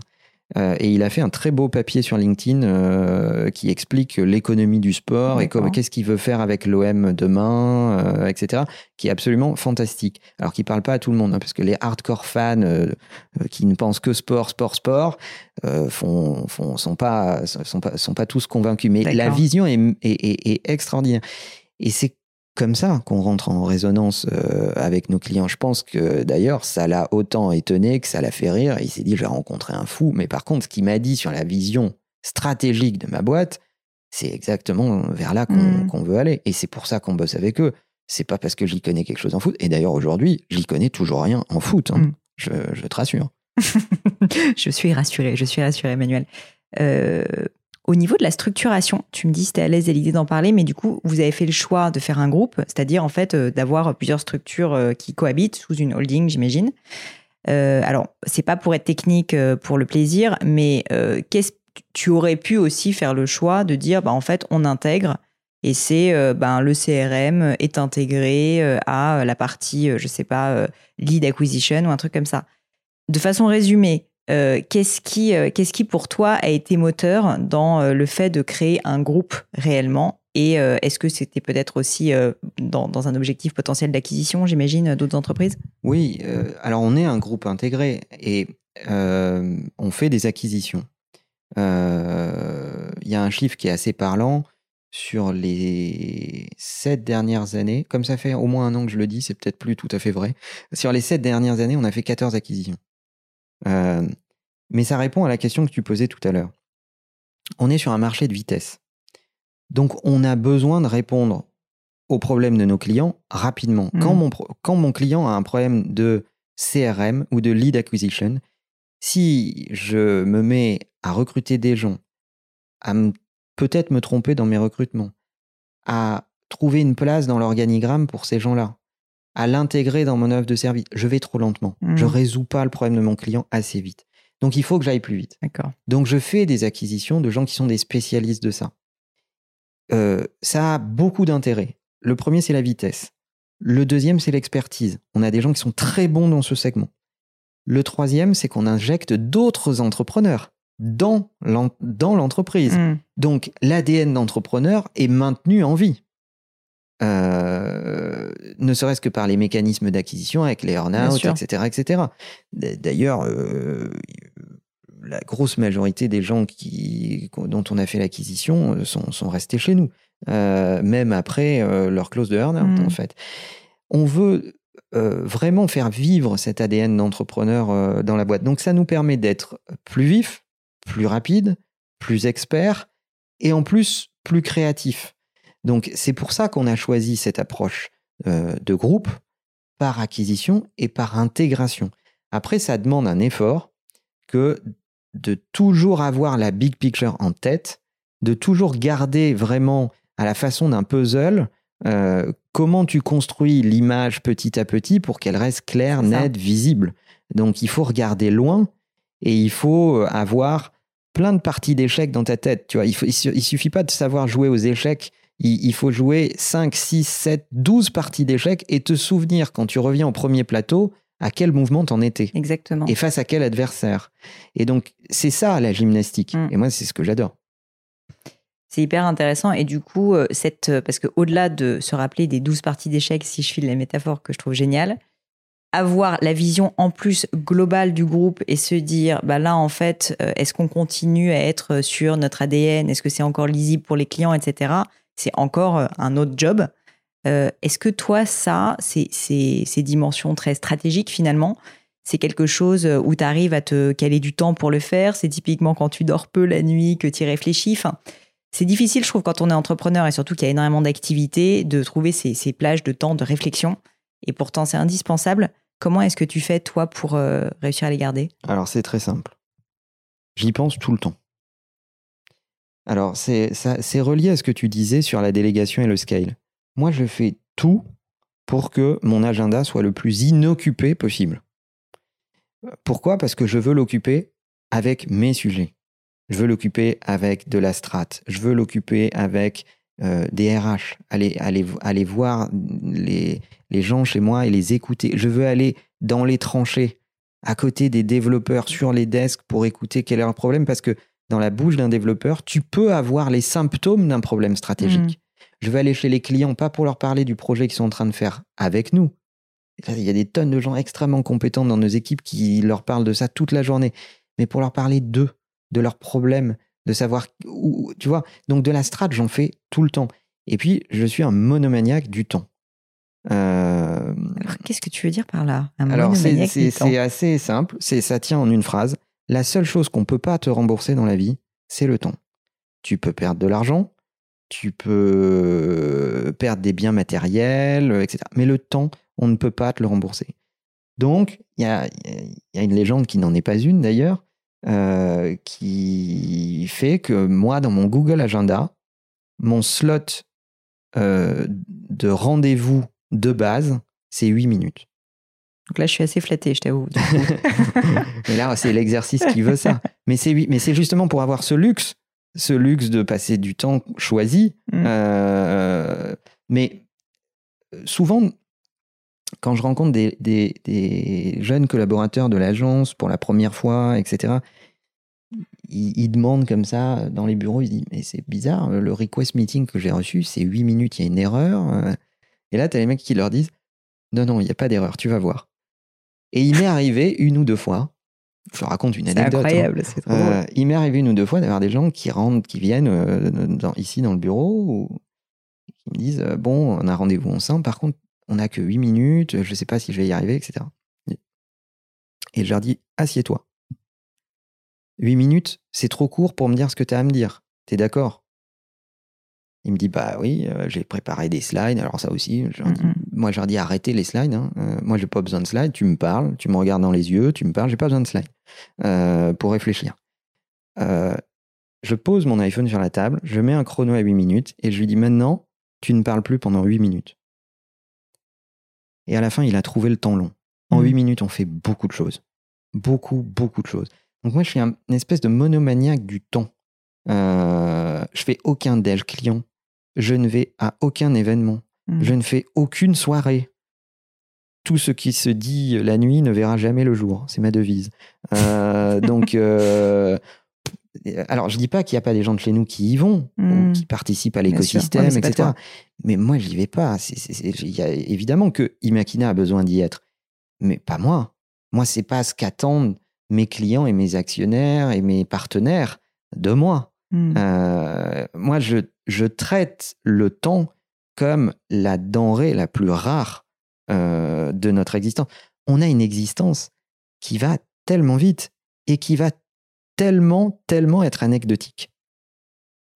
Euh, et il a fait un très beau papier sur LinkedIn euh, qui explique l'économie du sport et qu'est-ce qu'il veut faire avec l'OM demain, euh, etc. Qui est absolument fantastique. Alors qu'il parle pas à tout le monde, hein, parce que les hardcore fans qui ne pensent que sport, sport, sport, font, font, sont pas, sont pas, sont pas tous convaincus. Mais la vision est, est, est extraordinaire. Et c'est comme ça qu'on rentre en résonance euh, avec nos clients. Je pense que d'ailleurs, ça l'a autant étonné que ça l'a fait rire. Il s'est dit, j'ai rencontré un fou. Mais par contre, ce qu'il m'a dit sur la vision stratégique de ma boîte, c'est exactement vers là qu'on mmh. veut aller. Et c'est pour ça qu'on bosse avec eux. C'est pas parce que j'y connais quelque chose en foot. Et d'ailleurs, aujourd'hui, j'y connais toujours rien en foot. Hein. Mmh. Je, je, te rassure. je suis rassuré, je suis rassuré, Emmanuel. Euh, au niveau de la structuration, tu me dis c'était à l'aise à l'idée d'en parler, mais du coup, vous avez fait le choix de faire un groupe, c'est-à-dire en fait euh, d'avoir plusieurs structures euh, qui cohabitent sous une holding, j'imagine. Euh, alors, c'est pas pour être technique, euh, pour le plaisir, mais qu'est-ce tu aurais pu aussi faire le choix de dire, bah en fait, on intègre et c'est ben, le CRM est intégré à la partie, je sais pas, lead acquisition ou un truc comme ça. De façon résumée, qu'est-ce qui, qu'est-ce qui pour toi a été moteur dans le fait de créer un groupe réellement? Et est-ce que c'était peut-être aussi dans, dans, un objectif potentiel d'acquisition, j'imagine, d'autres entreprises? Oui, alors on est un groupe intégré et on fait des acquisitions. Il y a un chiffre qui est assez parlant sur les sept dernières années, comme ça fait au moins un an que je le dis, c'est peut-être plus tout à fait vrai. Sur les sept dernières années, on a fait 14 acquisitions. Euh, mais ça répond à la question que tu posais tout à l'heure. On est sur un marché de vitesse. Donc on a besoin de répondre aux problèmes de nos clients rapidement. Quand, mmh. mon, quand mon client a un problème de CRM ou de lead acquisition, si je me mets à recruter des gens, à peut-être me tromper dans mes recrutements, à trouver une place dans l'organigramme pour ces gens-là, à l'intégrer dans mon œuvre de service. Je vais trop lentement. Je Je résous pas le problème de mon client assez vite. Donc il faut que j'aille plus vite. Donc je fais des acquisitions de gens qui sont des spécialistes de ça. Euh, ça a beaucoup d'intérêt. Le premier, c'est la vitesse. Le deuxième, c'est l'expertise. On a des gens qui sont très bons dans ce segment. Le troisième, c'est qu'on injecte d'autres entrepreneurs dans l'entreprise. Mm. Donc l'ADN d'entrepreneur est maintenu en vie. Euh, ne serait-ce que par les mécanismes d'acquisition avec les earn-out, etc., etc. D'ailleurs, euh, la grosse majorité des gens qui, dont on a fait l'acquisition euh, sont, restés chez nous, même après leur clause de earn-out, mm. en fait. On veut vraiment faire vivre cet ADN d'entrepreneur dans la boîte. Donc ça nous permet d'être plus vifs, plus rapide, plus expert et en plus plus créatif. Donc c'est pour ça qu'on a choisi cette approche euh, de groupe par acquisition et par intégration. Après, ça demande un effort que de toujours avoir la big picture en tête, de toujours garder vraiment à la façon d'un puzzle euh, comment tu construis l'image petit à petit pour qu'elle reste claire, nette, visible. Donc il faut regarder loin et il faut euh, avoir plein de parties d'échecs dans ta tête. Tu vois, il, il, suffit pas de savoir jouer aux échecs. Il, faut jouer 5, 6, 7, 12 parties d'échecs et te souvenir quand tu reviens au premier plateau à quel mouvement t'en étais. Exactement. Et face à quel adversaire. Et donc, c'est ça la gymnastique. Mm. Et moi, c'est ce que j'adore. C'est hyper intéressant. Et du coup, euh, cette, euh, parce qu'au-delà de se rappeler des 12 parties d'échecs, si je file la métaphore que je trouve géniale, avoir la vision en plus globale du groupe et se dire, bah là, en fait, euh, est-ce qu'on continue à être sur notre ADN Est-ce que c'est encore lisible pour les clients, etc. C'est encore euh, un autre job. Euh, est-ce que toi, ça, ces, dimensions très stratégiques, finalement, c'est quelque chose où tu arrives à te caler du temps pour le faire? C'est typiquement quand tu dors peu la nuit que tu réfléchis? Enfin, c'est difficile, je trouve, quand on est entrepreneur et surtout qu'il y a énormément d'activités, de trouver ces, plages de temps de réflexion. Et pourtant, c'est indispensable. Comment est-ce que tu fais, toi, pour euh, réussir à les garder? Alors, c'est très simple. J'y pense tout le temps. Alors, c'est relié à ce que tu disais sur la délégation et le scale. Moi, je fais tout pour que mon agenda soit le plus inoccupé possible. Pourquoi? Parce que je veux l'occuper avec mes sujets. Je veux l'occuper avec de la strat. Je veux l'occuper avec euh, des RH, aller voir les, les gens chez moi et les écouter. Je veux aller dans les tranchées, à côté des développeurs, sur les desks pour écouter quel est leur problème, parce que dans la bouche d'un développeur, tu peux avoir les symptômes d'un problème stratégique. Mmh. Je veux aller chez les clients, pas pour leur parler du projet qu'ils sont en train de faire avec nous. Il y a des tonnes de gens extrêmement compétents dans nos équipes qui leur parlent de ça toute la journée, mais pour leur parler d'eux, de leurs problèmes, de savoir où, tu vois. Donc de la strat, j'en fais tout le temps. Et puis, je suis un monomaniaque du temps. Euh... qu'est-ce que tu veux dire par là? Un Alors, c'est assez simple. Ça tient en une phrase. La seule chose qu'on ne peut pas te rembourser dans la vie, c'est le temps. Tu peux perdre de l'argent, tu peux perdre des biens matériels, etc. Mais le temps, on ne peut pas te le rembourser. Donc, il y a, y a, une légende qui n'en est pas une d'ailleurs, euh, qui fait que moi, dans mon Google Agenda, mon slot euh, de rendez-vous de base, c'est 8 minutes. Donc là, je suis assez flatté, je t'avoue. mais là, c'est l'exercice qui veut ça. Mais c'est, mais c'est justement pour avoir ce luxe ce luxe de passer du temps choisi. Mm. Euh, mais souvent, quand je rencontre des, des- des jeunes collaborateurs de l'agence pour la première fois, etc., ils, ils demandent comme ça dans les bureaux, ils se disent Mais c'est bizarre, le request meeting que j'ai reçu, c'est 8 minutes, il y a une erreur. euh. Et là, tu as les mecs qui leur disent Non, non, il n'y a pas d'erreur, tu vas voir. Et il m'est arrivé une ou deux fois, je raconte une anecdote. hein. incroyable, c'est trop. Euh, il m'est arrivé une ou deux fois d'avoir des gens qui rentrent, qui viennent euh, dans- ici dans le bureau, ou qui me disent euh, Bon, on a rendez-vous ensemble, par contre, on n'a que 8 minutes, je ne sais pas si je vais y arriver, etc. Et je leur dis Assieds-toi. 8 minutes, c'est trop court pour me dire ce que tu as à me dire. T'es d'accord? Il me dit Bah oui, euh, j'ai préparé des slides, alors ça aussi. je leur dis-. Moi, je leur dis Arrêtez les slides. hein. Euh, moi, j'ai pas besoin de slides. Tu me parles, tu me regardes dans les yeux, tu me parles, j'ai pas besoin de slides euh, pour réfléchir. Euh, je pose mon iPhone sur la table, je mets un chrono à 8 minutes et je lui dis maintenant, tu ne parles plus pendant 8 minutes. Et à la fin, il a trouvé le temps long. En Mhm. 8 minutes, on fait beaucoup de choses. Beaucoup, beaucoup de choses. Donc moi, je suis un- une espèce de monomaniaque du temps. Je fais aucun déj client. Je ne vais à aucun événement. Mm. Je ne fais aucune soirée. Tout ce qui se dit la nuit ne verra jamais le jour. C'est ma devise. Euh, donc, euh, alors je dis pas qu'il n'y a pas des gens de chez nous qui y vont, Mm. ou qui participent à. Ouais, l'écosystème, etc. Mais moi, j'y vais pas. Y a évidemment que Imakina a besoin d'y être, mais pas moi. Moi, c'est pas ce qu'attendent mes clients et mes actionnaires et mes partenaires de moi. Mm. Euh, moi, je, je traite le temps comme la denrée la plus rare euh, de notre existence. On a une existence qui va tellement vite et qui va tellement, tellement être anecdotique.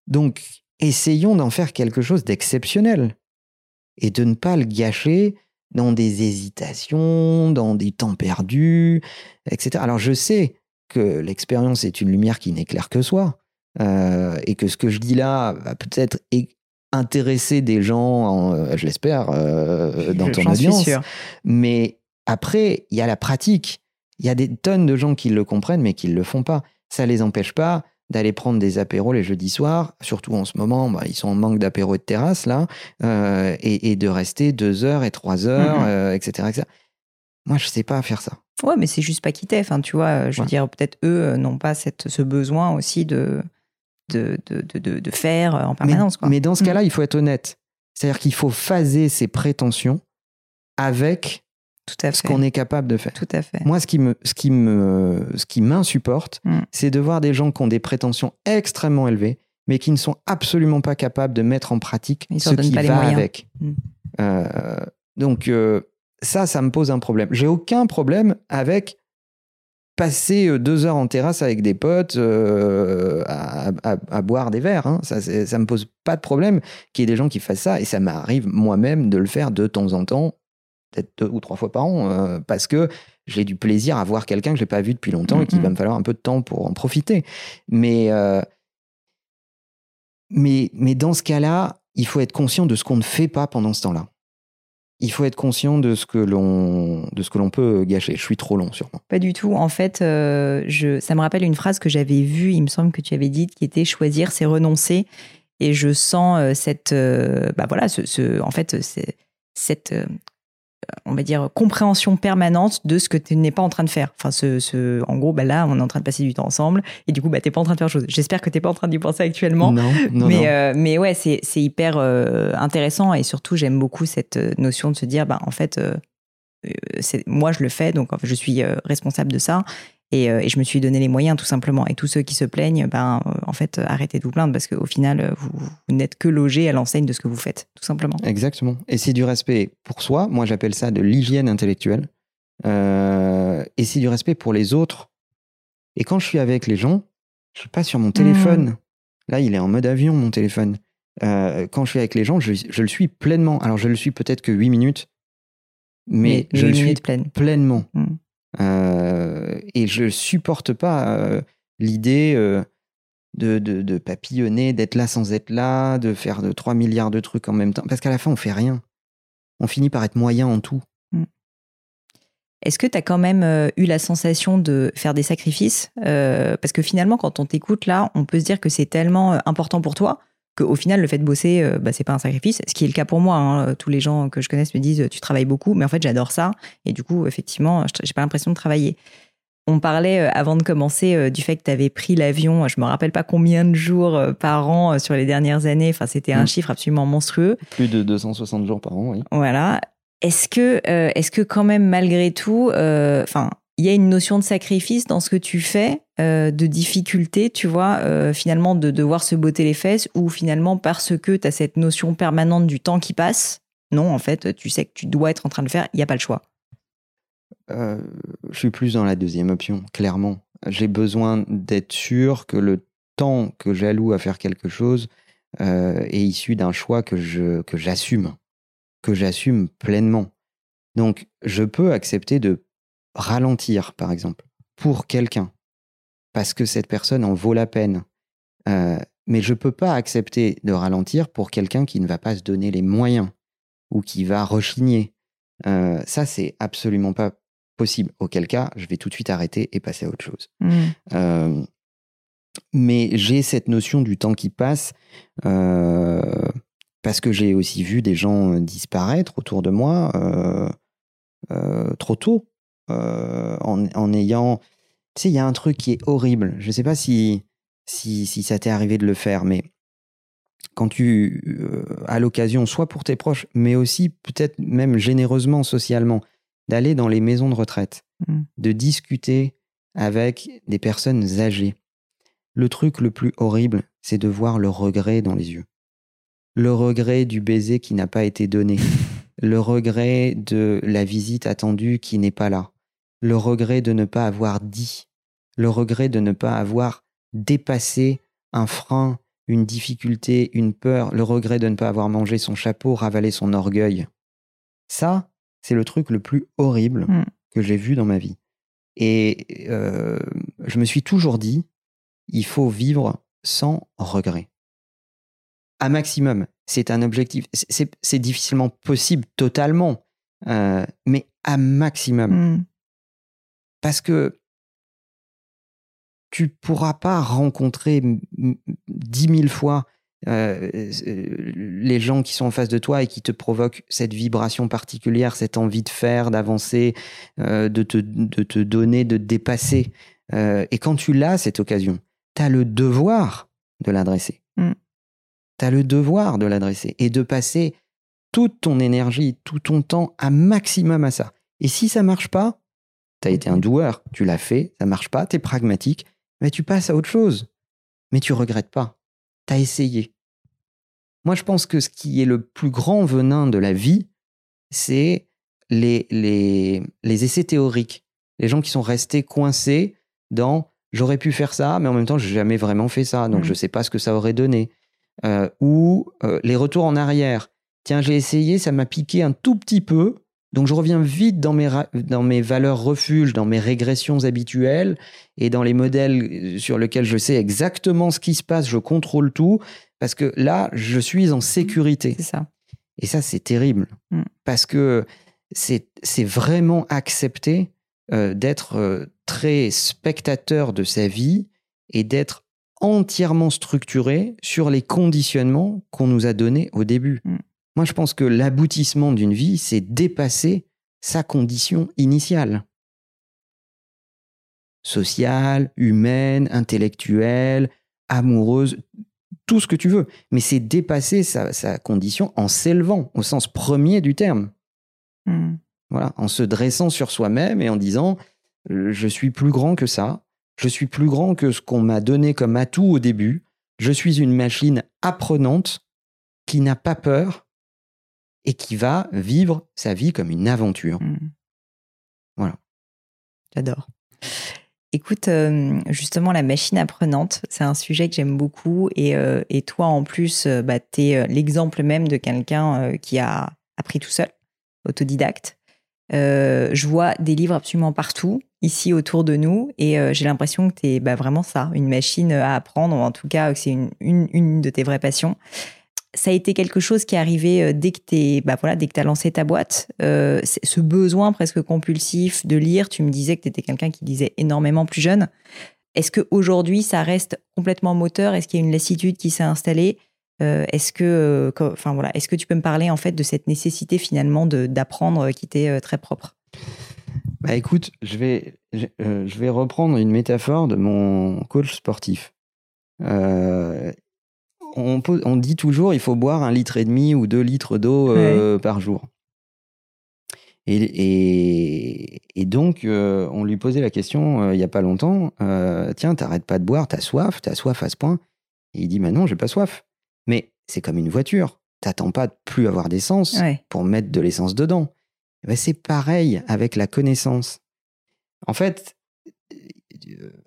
Donc, essayons d'en faire quelque chose d'exceptionnel et de ne pas le gâcher dans des hésitations, dans des temps perdus, etc. Alors, je sais que l'expérience est une lumière qui n'éclaire que soi. Euh, et que ce que je dis là va peut-être intéresser des gens, en, euh, je l'espère, euh, dans ton suis audience. Mais après, il y a la pratique. Il y a des tonnes de gens qui le comprennent, mais qui ne le font pas. Ça les empêche pas d'aller prendre des apéros les jeudis soirs, surtout en ce moment, bah, ils sont en manque d'apéros et de terrasse, là, euh, et, et de rester deux heures et trois heures, Mhm. euh, etc., etc. Moi, je sais pas faire ça. Ouais, mais c'est juste pas quitter. Enfin, tu vois, je veux Ouais. dire, peut-être eux n'ont pas cette, ce besoin aussi de, de, de, de, de- de faire euh, en Mais, permanence. quoi. mais dans ce Mm. cas-là, il faut être honnête. C'est-à-dire qu'il faut phaser ses prétentions avec Tout à ce qu'on est capable de faire. Tout à fait. Moi, ce qui me, ce qui me, ce qui m'insupporte, Mm. c'est de voir des gens qui ont des prétentions extrêmement élevées, mais qui ne sont absolument pas capables de mettre en pratique Ils ce qui va moyens. avec. Mm. Euh, donc euh, ça, ça me pose un problème. J'ai aucun problème avec passer euh, deux heures en terrasse avec des potes euh, à, à- à boire des verres. hein. Ça, ça me pose pas de problème qu'il y ait des gens qui fassent ça, et ça m'arrive moi-même de le faire de temps en temps, peut-être deux ou trois fois par an, euh, parce que j'ai du plaisir à voir quelqu'un que j'ai pas vu depuis longtemps et qu'il va me falloir un peu de temps pour en profiter. Mais euh, mais mais dans ce cas-là, il faut être conscient de ce qu'on ne fait pas pendant ce temps-là. Il faut être conscient de ce que l'on de ce que l'on peut gâcher. Je suis trop long sûrement. Pas du tout. En fait, euh, je, ça me rappelle une phrase que j'avais vue, il me semble que tu avais dite, qui était choisir, c'est renoncer. Et je sens euh, cette, euh, bah voilà, en fait, cette, on va dire, compréhension permanente de ce que tu n'es pas en train de faire. Enfin, ce, ce- en gros, bah là, on est en train de passer du temps ensemble, et du coup, bah, t'es pas en train de faire chose. J'espère que t'es pas en train d'y penser actuellement. Non, non, mais, non. euh, mais ouais, c'est c'est hyper euh, intéressant et surtout, j'aime beaucoup cette euh, notion de se dire, bah, en fait, euh, c'est- moi, je le fais, donc en fait, je suis responsable de ça. Et, euh, et je me suis donné les moyens, tout simplement. Et tous ceux qui se plaignent, ben, euh, en fait, euh, arrêtez de vous plaindre parce qu'au final, vous, vous n'êtes que logé à l'enseigne de ce que vous faites, tout simplement. Exactement. Et c'est du respect pour soi. Moi, j'appelle ça de l'hygiène intellectuelle. Euh, et c'est du respect pour les autres. Et quand je suis avec les gens, je suis pas sur mon téléphone. Là, il est en mode avion, mon téléphone. Euh, quand je suis avec les gens, je, je le suis pleinement. Alors, je le suis peut-être que 8 minutes, mais, je le suis pleinement. Mm. Euh, et je supporte pas euh, l'idée euh, de, de, papillonner, d'être là sans être là, de faire de 3 milliards de trucs en même temps. Parce qu'à la fin, on fait rien. On finit par être moyen en tout. est-ce que tu as quand même eu la sensation de faire des sacrifices? Parce que finalement, quand on t'écoute là, on peut se dire que c'est tellement important pour toi qu'au final, le fait de bosser, bah, c'est pas un sacrifice. Ce qui est le cas pour moi. Hein. Tous les gens que je connaisse me disent tu travailles beaucoup, mais en fait, j'adore ça. Et du coup, effectivement, j'ai pas l'impression de travailler. On parlait avant de commencer du fait que tu avais pris l'avion, je me rappelle pas combien de jours par an sur les dernières années. Enfin, c'était un mmh. chiffre absolument monstrueux. Plus de 260 jours par an, oui. Voilà. Est-ce que, euh, est-ce que quand même malgré tout, euh, enfin, il y a une notion de sacrifice dans ce que tu fais, euh, de difficulté, tu vois, finalement de devoir se botter les fesses, ou finalement parce que tu as cette notion permanente du temps qui passe, non, en fait, tu sais que tu dois être en train de le faire, il n'y a pas le choix. je suis plus dans la deuxième option, clairement. J'ai besoin d'être sûr que le temps que j'alloue à faire quelque chose est issu d'un choix que j'assume que j'assume pleinement. Donc, je peux accepter de ralentir, par exemple, pour quelqu'un, parce que cette personne en vaut la peine. Euh, mais je ne peux pas accepter de ralentir pour quelqu'un qui ne va pas se donner les moyens ou qui va rechigner. Euh, ça, c'est absolument pas possible. Auquel cas, je vais tout de suite arrêter et passer à autre chose. Mmh. Euh, mais j'ai cette notion du temps qui passe parce que j'ai aussi vu des gens disparaître autour de moi trop tôt, en, ayant... Tu sais, il y a un truc qui est horrible. Je ne sais pas si, si, si ça t'est arrivé de le faire, mais quand tu as l'occasion, soit pour tes proches, mais aussi peut-être même généreusement socialement, d'aller dans les maisons de retraite, mmh. de discuter avec des personnes âgées. Le truc le plus horrible, c'est de voir le regret dans les yeux le regret du baiser qui n'a pas été donné, le regret de la visite attendue qui n'est pas là, le regret de ne pas avoir dit, le regret de ne pas avoir dépassé un frein, une difficulté, une peur, le regret de ne pas avoir mangé son chapeau, ravalé son orgueil. Ça, c'est le truc le plus horrible mm. que j'ai vu dans ma vie. Et euh, je me suis toujours dit, il faut vivre sans regret à maximum. C'est un objectif. C'est difficilement possible totalement, euh, mais à maximum. Hmm. Parce que tu pourras pas rencontrer dix mille fois euh, les gens qui sont en face de toi et qui te provoquent cette vibration particulière, cette envie de faire, d'avancer, euh, de, te, de, te, donner, de te dépasser. et quand tu l'as, cette occasion, tu as le devoir de l'adresser. Hmm tu as le devoir de l'adresser et de passer toute ton énergie, tout ton temps à maximum à ça. Et si ça marche pas, tu as été un doueur, tu l'as fait, ça marche pas, tu es pragmatique, mais tu passes à autre chose. Mais tu regrettes pas. Tu as essayé. Moi, je pense que ce qui est le plus grand venin de la vie, c'est les, les, les essais théoriques. Les gens qui sont restés coincés dans j'aurais pu faire ça, mais en même temps, j'ai jamais vraiment fait ça, donc mmh. je sais pas ce que ça aurait donné. Euh, ou euh, les retours en arrière. Tiens, j'ai essayé, ça m'a piqué un tout petit peu, donc je reviens vite dans mes, dans mes valeurs refuges, dans mes régressions habituelles et dans les modèles euh, sur lesquels je sais exactement ce qui se passe, je contrôle tout, parce que là, je suis en sécurité. C'est ça. Et ça, c'est terrible, mm. parce que c'est vraiment accepter d'être très spectateur de sa vie et d'être entièrement structuré sur les conditionnements qu'on nous a donnés au début. Mm. Moi, je pense que l'aboutissement d'une vie, c'est dépasser sa condition initiale. Sociale, humaine, intellectuelle, amoureuse, tout ce que tu veux. Mais c'est dépasser sa, condition en s'élevant, au sens premier du terme. Mm. Voilà, en se dressant sur soi-même et en disant je suis plus grand que ça, je suis plus grand que ce qu'on m'a donné comme atout au début. Je suis une machine apprenante qui n'a pas peur et qui va vivre sa vie comme une aventure. Hmm. Voilà. J'adore. Écoute, euh, justement, la machine apprenante, c'est un sujet que j'aime beaucoup. Et, euh, toi, en plus, euh, bah, tu es l'exemple même de quelqu'un qui a appris tout seul, autodidacte. je vois des livres absolument partout ici autour de nous. Et j'ai l'impression que tu es bah, vraiment ça, une machine à apprendre, en tout cas que c'est une, une, de tes vraies passions. Ça a été quelque chose qui est arrivé euh, dès que tu bah voilà, dès que as lancé ta boîte. Euh, ce besoin presque compulsif de lire, tu me disais que tu étais quelqu'un qui lisait énormément plus jeune. Est-ce qu'aujourd'hui, ça reste complètement moteur? Est-ce qu'il y a une lassitude qui s'est installée? Euh, Est-ce que, enfin voilà, est-ce que tu peux me parler en fait de cette nécessité finalement d'apprendre qui t'est très propre? Bah écoute, je vais, je, vais reprendre une métaphore de mon coach sportif. On, dit toujours il faut boire un litre et demi ou deux litres d'eau euh, par jour. Et, donc, euh, on lui posait la question euh, il n'y a pas longtemps Tiens, t'arrêtes pas de boire, t'as soif, t'as soif à ce point? Et il dit Bah non, j'ai pas soif. Mais c'est comme une voiture. T'attends pas de plus avoir d'essence pour mettre de l'essence dedans. Eh ben, c'est pareil avec la connaissance. En fait,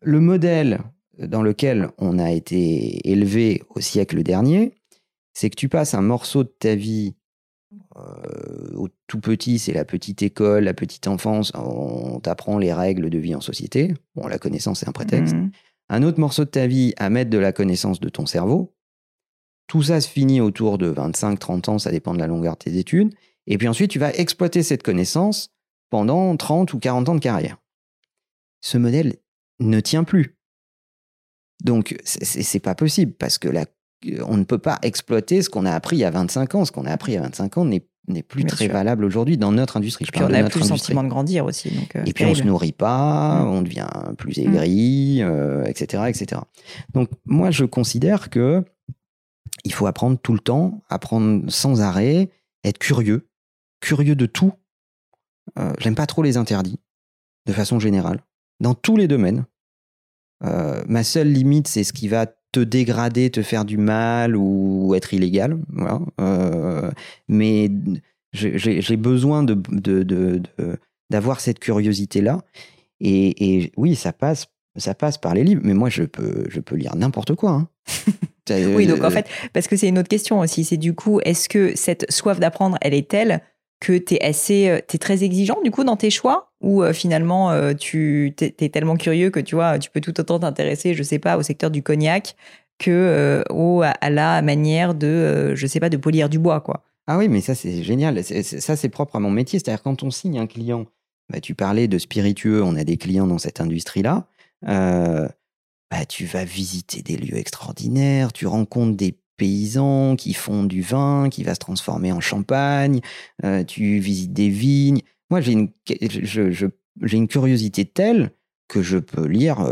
le modèle dans lequel on a été élevé au siècle dernier, c'est que tu passes un morceau de ta vie euh, au tout petit, c'est la petite école, la petite enfance, on t'apprend les règles de vie en société. Bon, la connaissance, c'est un prétexte. Mmh. Un autre morceau de ta vie à mettre de la connaissance de ton cerveau. Tout ça se finit autour de 25-30 ans, ça dépend de la longueur de tes études. Et puis ensuite, tu vas exploiter cette connaissance pendant 30 ou 40 ans de carrière. Ce modèle ne tient plus. Donc, c'est pas possible parce que on ne peut pas exploiter ce qu'on a appris il y a 25 ans. Ce qu'on a appris il y a 25 ans n'est plus très valable aujourd'hui dans notre industrie. Je puis on n'a plus le sentiment de grandir aussi. Euh, et puis on se nourrit pas, mm. on devient plus mm. aigri, etc., euh, etc. Donc moi je considère que il faut apprendre tout le temps, apprendre sans arrêt, être curieux, curieux de tout. Euh, J'aime pas trop les interdits, de façon générale, dans tous les domaines. Euh, ma seule limite, c'est ce qui va te dégrader, te faire du mal ou être illégal. Voilà. Euh, mais j'ai besoin de, d'avoir cette curiosité-là. Et, oui, ça passe, ça passe par les livres. Mais moi, je peux, je peux lire n'importe quoi. Hein. oui, donc en fait, parce que c'est une autre question aussi. C'est du coup, est-ce que cette soif d'apprendre, elle est telle que tu es assez euh, es très exigeant du coup dans tes choix? Ou euh, finalement euh, tu es, tellement curieux que tu vois tu peux tout autant t'intéresser je sais pas au secteur du cognac que au, à la manière de je sais pas de polir du bois quoi. Ah oui mais ça c'est génial ça c'est propre à mon métier c'est-à-dire quand on signe un client bah, tu parlais de spiritueux on a des clients dans cette industrie là bah, tu vas visiter des lieux extraordinaires tu rencontres des paysans qui font du vin qui va se transformer en champagne, euh, tu visites des vignes. Moi, j'ai une, j'ai une curiosité telle que je peux lire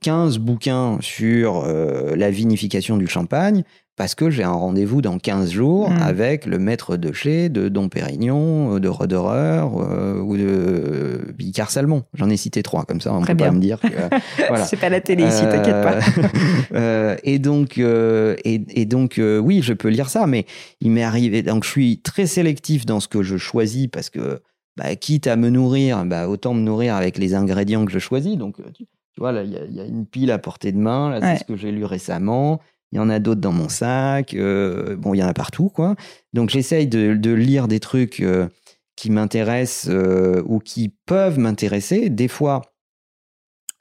15 euh, bouquins sur euh, la vinification du champagne parce que j'ai un rendez-vous dans 15 jours mmh. avec le maître de chez de Dom Pérignon, de Roderer euh, ou de Bicard Salmon. J'en ai cité trois, comme ça on peut pas me dire. voilà. C'est pas la télé ici, t'inquiète pas. et donc, et, donc oui, je peux lire ça, mais il m'est arrivé. Donc, je suis très sélectif dans ce que je choisis parce que bah, quitte à me nourrir, bah, autant me nourrir avec les ingrédients que je choisis. Donc, tu, vois, il y, a une pile à portée de main. Là, c'est ce que j'ai lu récemment. Il y en a d'autres dans mon sac. Euh, bon, il y en a partout, quoi. Donc, j'essaye de, lire des trucs euh, qui m'intéressent euh, ou qui peuvent m'intéresser. Des fois,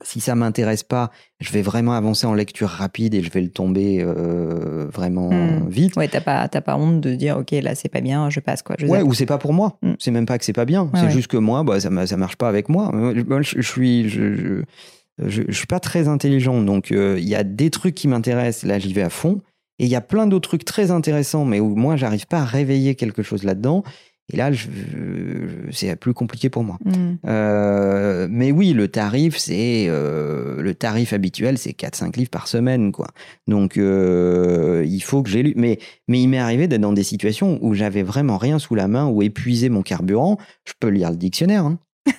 si ça m'intéresse pas, je vais vraiment avancer en lecture rapide et je vais le tomber euh, vraiment hmm. vite. Ouais, t'as pas, pas honte de dire, ok, là c'est pas bien, je passe quoi. Je ouais, ou c'est pas pour moi. Hmm. C'est même pas que c'est pas bien. c'est juste que moi, bah, ça, ça marche pas avec moi. Je, suis, je, je, suis pas très intelligent, donc euh, il y a des trucs qui m'intéressent. Là, j'y vais à fond. Et il y a plein d'autres trucs très intéressants, mais où moi, j'arrive pas à réveiller quelque chose là-dedans. Et là, c'est plus compliqué pour moi. Mm. Euh, mais oui, le tarif, c'est euh, le tarif habituel, c'est 4-5 livres par semaine, quoi. Donc, euh, il faut que j'ai lu. Mais, mais il m'est arrivé d'être dans des situations où j'avais vraiment rien sous la main, ou épuisé mon carburant. Je peux lire le dictionnaire. Hein.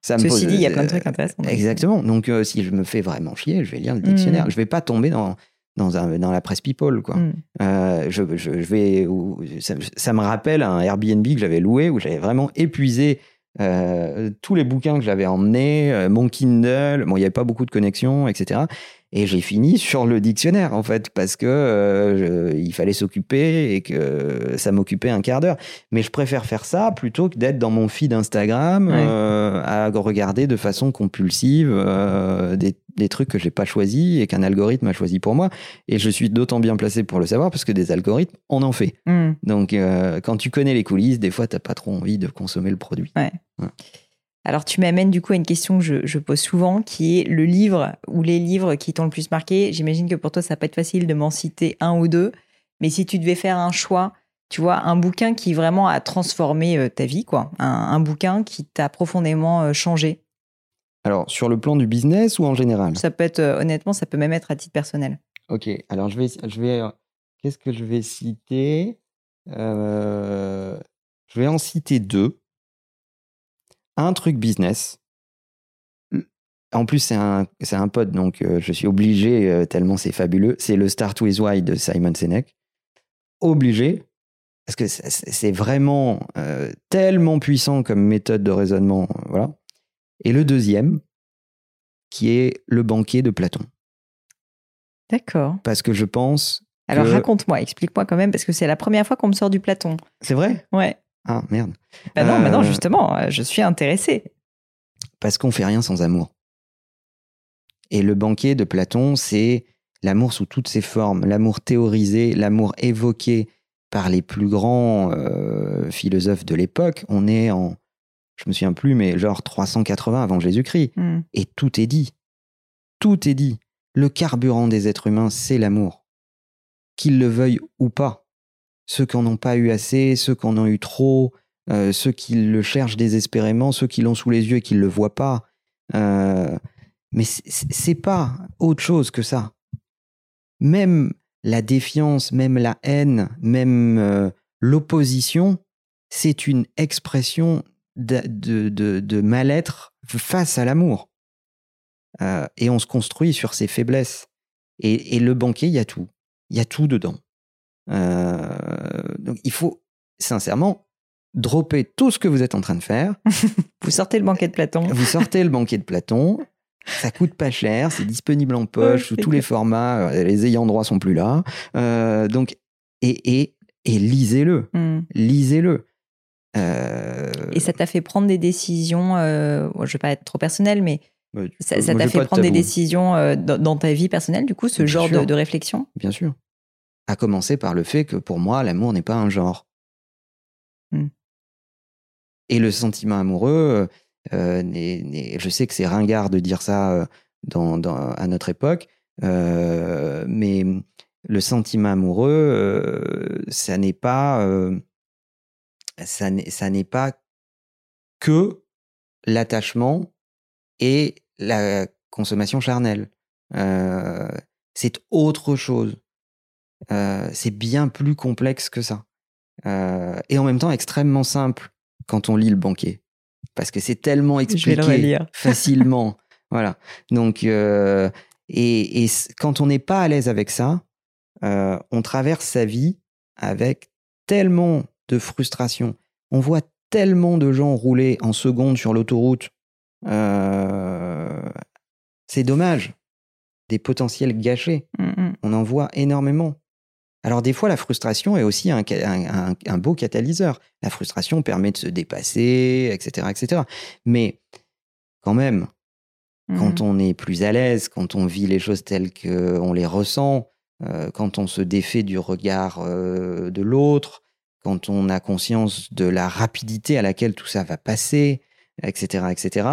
Ça me Ceci dit, il y a plein de trucs intéressants. Exactement. Donc, si je me fais vraiment chier, je vais lire le dictionnaire. Je mm. Je vais pas tomber dans dans, un, dans la presse people. Quoi. Mm. Euh, je, je, vais, ça, me rappelle un Airbnb que j'avais loué où j'avais vraiment épuisé euh, tous les bouquins que j'avais emmenés, euh, mon Kindle. Bon, il n'y avait pas beaucoup de connexions, etc. Et j'ai fini sur le dictionnaire, en fait, parce que euh, il fallait s'occuper et que ça m'occupait un quart d'heure. Mais je préfère faire ça plutôt que d'être dans mon feed Instagram euh, à regarder de façon compulsive euh, des, des, trucs que j'ai pas choisis et qu'un algorithme a choisi pour moi. Et je suis d'autant bien placé pour le savoir parce que des algorithmes, on en fait. Hmm. Donc, quand tu connais les coulisses, des fois, t'as pas trop envie de consommer le produit. Ouais. Alors tu m'amènes du coup à une question que je, pose souvent, qui est le livre ou les livres qui t'ont le plus marqué. J'imagine que pour toi, ça pas être facile de m'en citer un ou deux, mais si tu devais faire un choix, tu vois, un bouquin qui vraiment a transformé euh, ta vie, quoi, un, bouquin qui t'a profondément euh, changé. Alors sur le plan du business ou en général? Ça peut être, euh, honnêtement, ça peut même être à titre personnel. Ok, alors je vais, je vais, qu'est-ce que je vais citer? Je vais en citer deux un truc business. En plus, c'est un, un pote, donc euh, je suis obligé, euh, tellement c'est fabuleux. C'est le Start with Why de Simon Sinek. Obligé, parce que c'est vraiment euh, tellement puissant comme méthode de raisonnement. voilà. Et le deuxième, qui est le banquet de Platon. D'accord. Parce que je pense. Alors raconte-moi, explique-moi quand même, parce que c'est la première fois qu'on me sort du Platon. C'est vrai? Ouais. Ah merde. Bah non, non, euh, justement, euh, je suis intéressé. Parce qu'on fait rien sans amour. Et le banquet de Platon, c'est l'amour sous toutes ses formes, l'amour théorisé, l'amour évoqué par les plus grands euh, philosophes de l'époque. On est en, je me souviens plus, mais genre 380 avant Jésus-Christ. Hmm. Et tout est dit. Tout est dit. Le carburant des êtres humains, c'est l'amour. Qu'ils le veuillent ou pas ceux qui n'en ont pas eu assez, ceux qui en ont eu trop, euh, ceux qui le cherchent désespérément, ceux qui l'ont sous les yeux et qui ne le voient pas. Euh, mais c'est pas autre chose que ça. Même la défiance, même la haine, même euh, l'opposition, c'est une expression de, de, mal-être face à l'amour. et on se construit sur ses faiblesses. Et, et le banquet, il y a tout. Il y a tout dedans. Euh, donc il faut sincèrement dropper tout ce que vous êtes en train de faire. vous sortez le banquet de Platon. Vous sortez le banquet de Platon. Ça coûte pas cher, c'est disponible en poche sous tous les formats. Euh, les ayants droit sont plus là. Euh, donc et, et, et lisez-le, hmm. lisez-le. Et ça t'a fait prendre des décisions. je ne vais pas être trop personnel, mais ça t'a fait prendre des décisions dans, ta vie personnelle, du coup, ce genre de, de, réflexion? Bien sûr. À commencer par le fait que pour moi, l'amour n'est pas un genre. Hmm. Et le sentiment amoureux, euh, je sais que c'est ringard de dire ça euh, dans, à notre époque, euh, mais le sentiment amoureux, ça n'est pas, ça n'est pas que l'attachement et la consommation charnelle. c'est autre chose. Euh, c'est bien plus complexe que ça. Euh, et en même temps extrêmement simple quand on lit le banquet. Parce que c'est tellement expliqué facilement. voilà. Donc, euh, et, et, quand on n'est pas à l'aise avec ça, on traverse sa vie avec tellement de frustration. On voit tellement de gens rouler en seconde sur l'autoroute. c'est dommage. Des potentiels gâchés. Mm, mm. On en voit énormément. Alors des fois, la frustration est aussi un, beau catalyseur. La frustration permet de se dépasser, etc. etc. Mais quand même, quand mmh on est plus à l'aise, quand on vit les choses telles qu'on les ressent, euh, quand on se défait du regard euh, de l'autre, quand on a conscience de la rapidité à laquelle tout ça va passer, etc., etc.,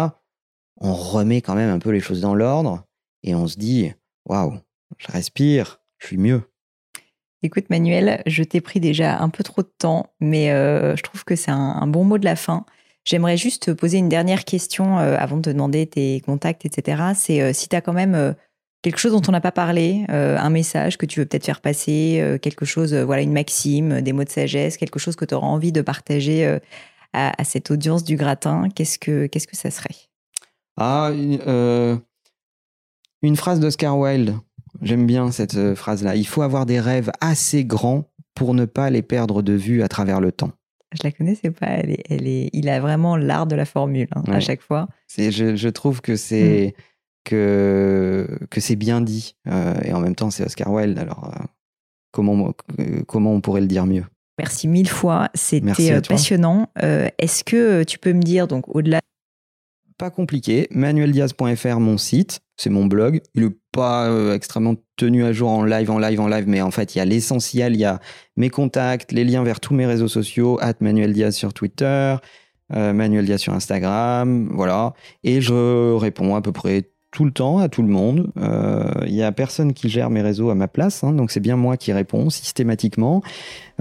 on remet quand même un peu les choses dans l'ordre et on se dit, waouh, je respire, je suis mieux. Écoute Manuel, je t'ai pris déjà un peu trop de temps, mais euh, je trouve que c'est un, bon mot de la fin. J'aimerais juste te poser une dernière question euh, avant de te demander tes contacts, etc. C'est euh, si tu as quand même quelque chose dont on n'a pas parlé, un message que tu veux peut-être faire passer, quelque chose, voilà, une maxime, des mots de sagesse, quelque chose que tu auras envie de partager à, cette audience du gratin, qu'est-ce que, qu'est-ce que ça serait? Ah, une phrase d'Oscar Wilde J'aime bien cette euh, phrase-là. Il faut avoir des rêves assez grands pour ne pas les perdre de vue à travers le temps. Je la connaissais pas. Elle elle est, il a vraiment l'art de la formule hein, à chaque fois. Je, je, trouve que c'est, que, que c'est bien dit. et en même temps, c'est Oscar Wilde. Alors, comment, comment on pourrait le dire mieux? Merci mille fois. C'était passionnant. Est-ce que tu peux me dire, donc, au-delà pas compliqué. Manueldiaz.fr, mon site, c'est mon blog. Il n'est pas euh, extrêmement tenu à jour en live, en live, en live, mais en fait, il y a l'essentiel. Il y a mes contacts, les liens vers tous mes réseaux sociaux, at Manuel Diaz sur Twitter, euh, Manuel Diaz sur Instagram, voilà. Et je réponds à peu près tout le temps à tout le monde. Il euh, n'y a personne qui gère mes réseaux à ma place, hein, donc c'est bien moi qui réponds systématiquement.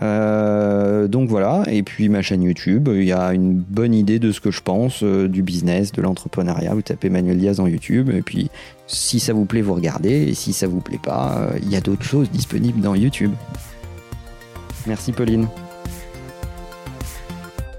Euh, donc voilà, et puis ma chaîne YouTube, il y a une bonne idée de ce que je pense euh, du business, de l'entrepreneuriat. Vous tapez Manuel Diaz en YouTube, et puis si ça vous plaît, vous regardez, et si ça vous plaît pas, il y a d'autres choses disponibles dans YouTube. Merci Pauline.